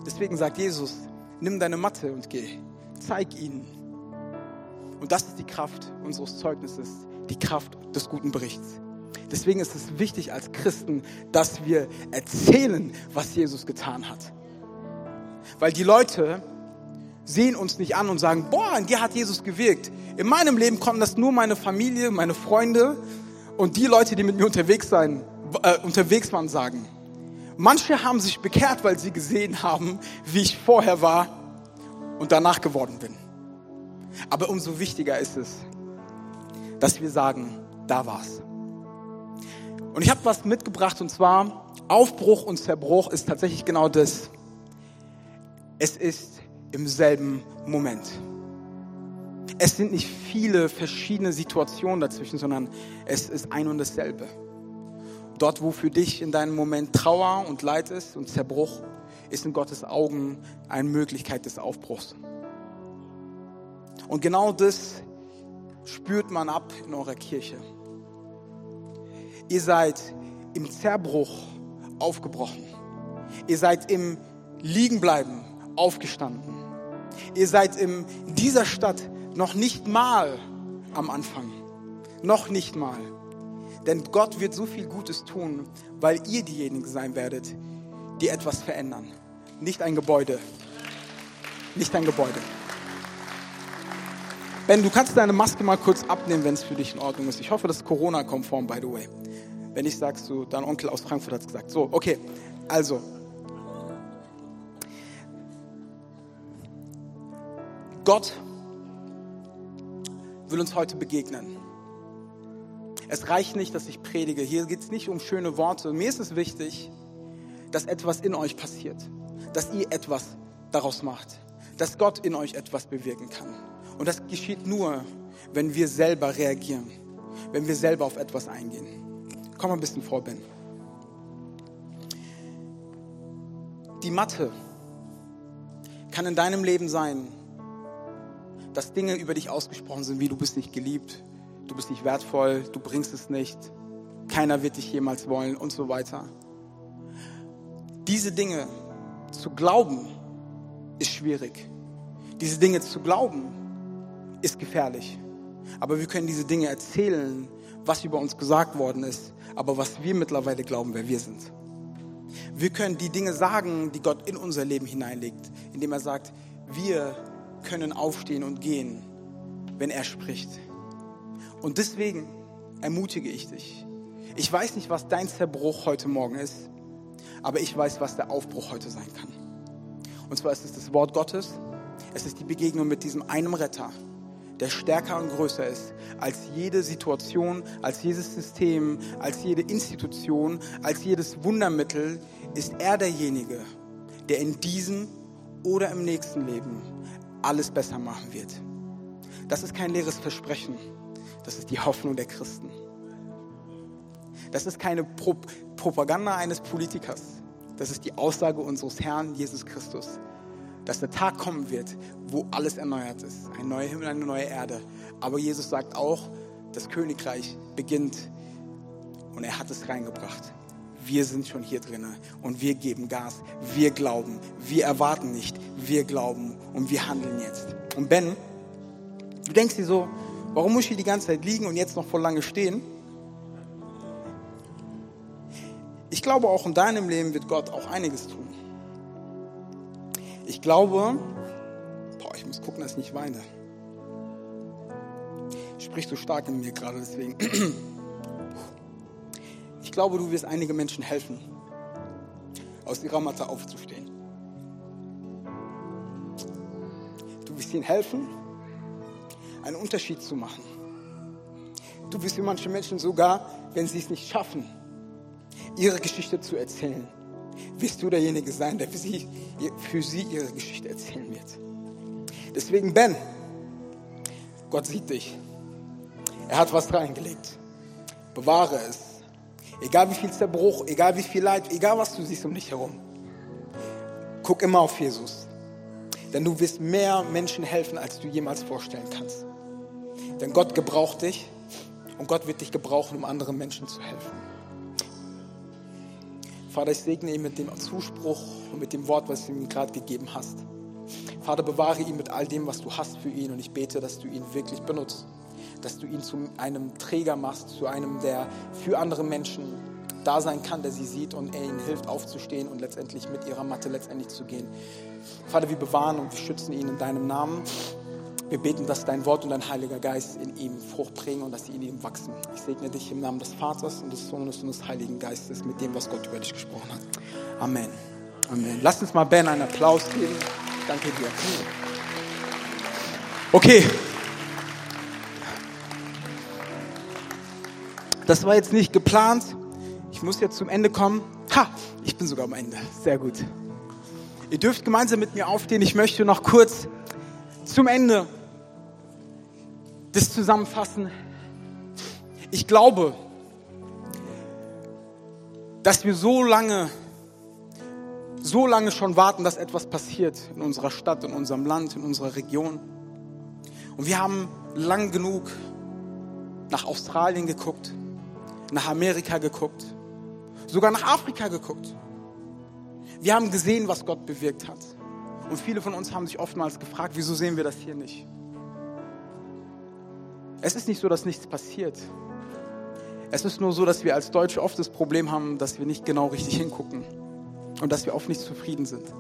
Deswegen sagt Jesus, nimm deine Matte und geh. Zeig ihnen. Und das ist die Kraft unseres Zeugnisses, die Kraft des guten Berichts. Deswegen ist es wichtig als Christen, dass wir erzählen, was Jesus getan hat. Weil die Leute, sehen uns nicht an und sagen, boah, in dir hat Jesus gewirkt. In meinem Leben konnten das nur meine Familie, meine Freunde und die Leute, die mit mir unterwegs, sein, äh, unterwegs waren, sagen. Manche haben sich bekehrt, weil sie gesehen haben, wie ich vorher war und danach geworden bin. Aber umso wichtiger ist es, dass wir sagen, da war's. Und ich habe was mitgebracht und zwar Aufbruch und Zerbruch ist tatsächlich genau das. Es ist im selben Moment. Es sind nicht viele verschiedene Situationen dazwischen, sondern es ist ein und dasselbe. Dort, wo für dich in deinem Moment Trauer und Leid ist und Zerbruch, ist in Gottes Augen eine Möglichkeit des Aufbruchs. Und genau das spürt man ab in eurer Kirche. Ihr seid im Zerbruch aufgebrochen. Ihr seid im Liegenbleiben aufgestanden. Ihr seid in dieser Stadt noch nicht mal am Anfang. Noch nicht mal. Denn Gott wird so viel Gutes tun, weil ihr diejenigen sein werdet, die etwas verändern. Nicht ein Gebäude. Nicht ein Gebäude. Ben, du kannst deine Maske mal kurz abnehmen, wenn es für dich in Ordnung ist. Ich hoffe, das ist Corona-konform, by the way. Wenn nicht, sagst du, dein Onkel aus Frankfurt hat es gesagt. So, okay. Also, Gott will uns heute begegnen. Es reicht nicht, dass ich predige. Hier geht es nicht um schöne Worte. Mir ist es wichtig, dass etwas in euch passiert, dass ihr etwas daraus macht, dass Gott in euch etwas bewirken kann. Und das geschieht nur, wenn wir selber reagieren, wenn wir selber auf etwas eingehen. Komm mal ein bisschen vor, Ben. Die Matte kann in deinem Leben sein, dass Dinge über dich ausgesprochen sind, wie du bist nicht geliebt, du bist nicht wertvoll, du bringst es nicht, keiner wird dich jemals wollen und so weiter. Diese Dinge zu glauben, ist schwierig. Diese Dinge zu glauben, ist gefährlich. Aber wir können diese Dinge erzählen, was über uns gesagt worden ist, aber was wir mittlerweile glauben, wer wir sind. Wir können die Dinge sagen, die Gott in unser Leben hineinlegt, indem er sagt, wir können aufstehen und gehen, wenn er spricht. Und deswegen ermutige ich dich. Ich weiß nicht, was dein Zerbruch heute Morgen ist, aber ich weiß, was der Aufbruch heute sein kann. Und zwar ist es das Wort Gottes, es ist die Begegnung mit diesem einem Retter, der stärker und größer ist als jede Situation, als jedes System, als jede Institution, als jedes Wundermittel, ist er derjenige, der in diesem oder im nächsten Leben alles besser machen wird. Das ist kein leeres Versprechen, das ist die Hoffnung der Christen. Das ist keine Pro Propaganda eines Politikers, das ist die Aussage unseres Herrn Jesus Christus dass der Tag kommen wird, wo alles erneuert ist. Ein neuer Himmel, eine neue Erde. Aber Jesus sagt auch, das Königreich beginnt und er hat es reingebracht. Wir sind schon hier drinnen und wir geben Gas. Wir glauben. Wir erwarten nicht. Wir glauben und wir handeln jetzt. Und Ben, du denkst dir so, warum muss ich hier die ganze Zeit liegen und jetzt noch voll lange stehen? Ich glaube, auch in deinem Leben wird Gott auch einiges tun. Ich glaube, boah, ich muss gucken, dass ich nicht weine. Spricht so stark in mir gerade, deswegen. Ich glaube, du wirst einige Menschen helfen, aus ihrer Matte aufzustehen. Du wirst ihnen helfen, einen Unterschied zu machen. Du wirst für manche Menschen sogar, wenn sie es nicht schaffen, ihre Geschichte zu erzählen, wirst du derjenige sein, der für sie, für sie ihre Geschichte erzählen wird. Deswegen, Ben, Gott sieht dich. Er hat was reingelegt. Bewahre es. Egal wie viel Zerbruch, egal wie viel Leid, egal was du siehst um dich herum. Guck immer auf Jesus. Denn du wirst mehr Menschen helfen, als du jemals vorstellen kannst. Denn Gott gebraucht dich und Gott wird dich gebrauchen, um anderen Menschen zu helfen. Vater, ich segne ihn mit dem Zuspruch und mit dem Wort, was du ihm gerade gegeben hast. Vater, bewahre ihn mit all dem, was du hast für ihn und ich bete, dass du ihn wirklich benutzt, dass du ihn zu einem Träger machst, zu einem, der für andere Menschen da sein kann, der sie sieht und er ihnen hilft aufzustehen und letztendlich mit ihrer Matte letztendlich zu gehen. Vater, wir bewahren und wir schützen ihn in deinem Namen. Wir beten, dass dein Wort und dein Heiliger Geist in ihm Frucht bringen und dass sie in ihm wachsen. Ich segne dich im Namen des Vaters und des Sohnes und des Heiligen Geistes mit dem, was Gott über dich gesprochen hat. Amen. Amen. Lass uns mal Ben einen Applaus geben. Danke dir. Okay. Das war jetzt nicht geplant. Ich muss jetzt zum Ende kommen. Ha, ich bin sogar am Ende. Sehr gut. Ihr dürft gemeinsam mit mir aufstehen. Ich möchte noch kurz zum Ende das zusammenfassen. Ich glaube, dass wir so lange, so lange schon warten, dass etwas passiert in unserer Stadt, in unserem Land, in unserer Region. Und wir haben lang genug nach Australien geguckt, nach Amerika geguckt, sogar nach Afrika geguckt. Wir haben gesehen, was Gott bewirkt hat. Und viele von uns haben sich oftmals gefragt, wieso sehen wir das hier nicht? Es ist nicht so, dass nichts passiert. Es ist nur so, dass wir als Deutsche oft das Problem haben, dass wir nicht genau richtig hingucken und dass wir oft nicht zufrieden sind.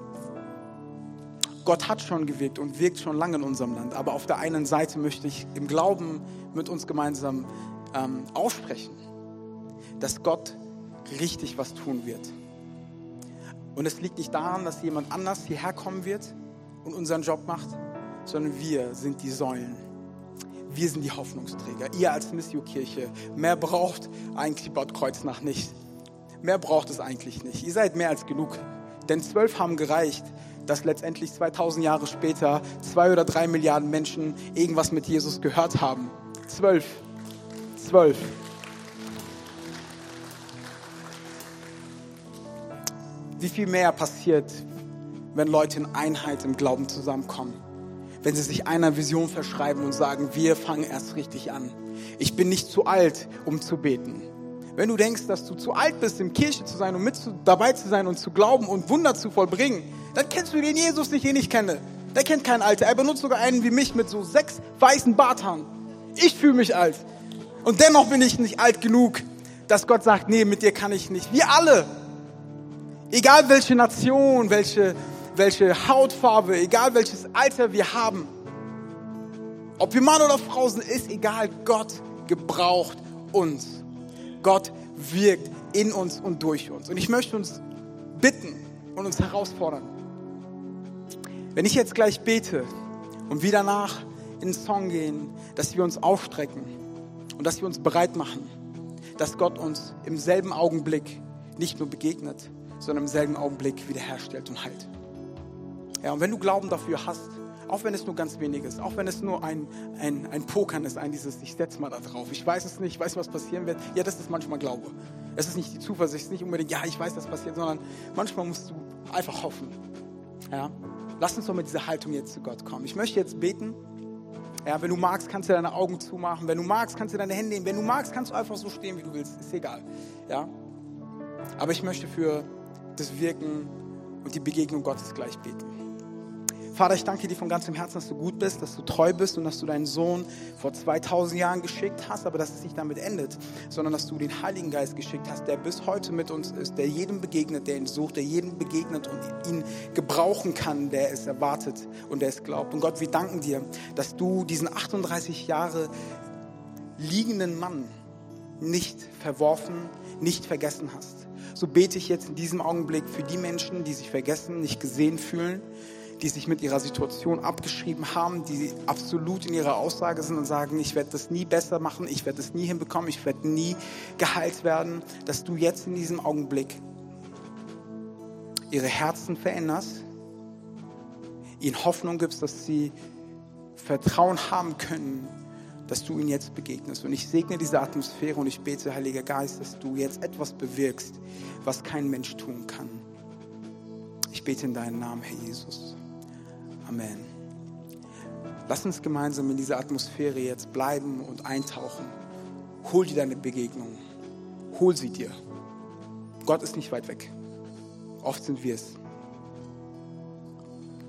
Gott hat schon gewirkt und wirkt schon lange in unserem Land. Aber auf der einen Seite möchte ich im Glauben mit uns gemeinsam ähm, aussprechen, dass Gott richtig was tun wird. Und es liegt nicht daran, dass jemand anders hierher kommen wird und unseren Job macht, sondern wir sind die Säulen wir sind die Hoffnungsträger. Ihr als Missio-Kirche. Mehr braucht eigentlich Bad Kreuznach nicht. Mehr braucht es eigentlich nicht. Ihr seid mehr als genug. Denn zwölf haben gereicht, dass letztendlich 2000 Jahre später zwei oder drei Milliarden Menschen irgendwas mit Jesus gehört haben. Zwölf. Zwölf. Wie viel mehr passiert, wenn Leute in Einheit im Glauben zusammenkommen? wenn sie sich einer Vision verschreiben und sagen, wir fangen erst richtig an. Ich bin nicht zu alt, um zu beten. Wenn du denkst, dass du zu alt bist, in Kirche zu sein und mit zu, dabei zu sein und zu glauben und Wunder zu vollbringen, dann kennst du den Jesus nicht, den ich kenne. Der kennt keinen Alter. Er benutzt sogar einen wie mich mit so sechs weißen Barthaaren. Ich fühle mich alt. Und dennoch bin ich nicht alt genug, dass Gott sagt, nee, mit dir kann ich nicht. Wir alle. Egal welche Nation, welche welche Hautfarbe, egal welches Alter wir haben, ob wir Mann oder Frau sind, ist egal. Gott gebraucht uns. Gott wirkt in uns und durch uns. Und ich möchte uns bitten und uns herausfordern. Wenn ich jetzt gleich bete und wieder nach in den Song gehen, dass wir uns aufstrecken und dass wir uns bereit machen, dass Gott uns im selben Augenblick nicht nur begegnet, sondern im selben Augenblick wiederherstellt und heilt. Ja, und wenn du Glauben dafür hast, auch wenn es nur ganz wenig ist, auch wenn es nur ein, ein, ein Pokern ist, ein dieses, ich setze mal da drauf, ich weiß es nicht, ich weiß, was passieren wird. Ja, das ist manchmal Glaube. Es ist nicht die Zuversicht, es ist nicht unbedingt, ja, ich weiß, was passiert, sondern manchmal musst du einfach hoffen. Ja? Lass uns doch mit dieser Haltung jetzt zu Gott kommen. Ich möchte jetzt beten. Ja, wenn du magst, kannst du deine Augen zumachen. Wenn du magst, kannst du deine Hände nehmen. Wenn du magst, kannst du einfach so stehen, wie du willst. Ist egal. Ja? Aber ich möchte für das Wirken und die Begegnung Gottes gleich beten. Vater, ich danke dir von ganzem Herzen, dass du gut bist, dass du treu bist und dass du deinen Sohn vor 2000 Jahren geschickt hast, aber dass es nicht damit endet, sondern dass du den Heiligen Geist geschickt hast, der bis heute mit uns ist, der jedem begegnet, der ihn sucht, der jedem begegnet und ihn gebrauchen kann, der es erwartet und der es glaubt. Und Gott, wir danken dir, dass du diesen 38 Jahre liegenden Mann nicht verworfen, nicht vergessen hast. So bete ich jetzt in diesem Augenblick für die Menschen, die sich vergessen, nicht gesehen fühlen, die sich mit ihrer Situation abgeschrieben haben, die absolut in ihrer Aussage sind und sagen, ich werde das nie besser machen, ich werde das nie hinbekommen, ich werde nie geheilt werden, dass du jetzt in diesem Augenblick ihre Herzen veränderst, ihnen Hoffnung gibst, dass sie Vertrauen haben können, dass du ihnen jetzt begegnest. Und ich segne diese Atmosphäre und ich bete, Heiliger Geist, dass du jetzt etwas bewirkst, was kein Mensch tun kann. Ich bete in deinen Namen, Herr Jesus. Amen. Lass uns gemeinsam in dieser Atmosphäre jetzt bleiben und eintauchen. Hol dir deine Begegnung. Hol sie dir. Gott ist nicht weit weg. Oft sind wir es.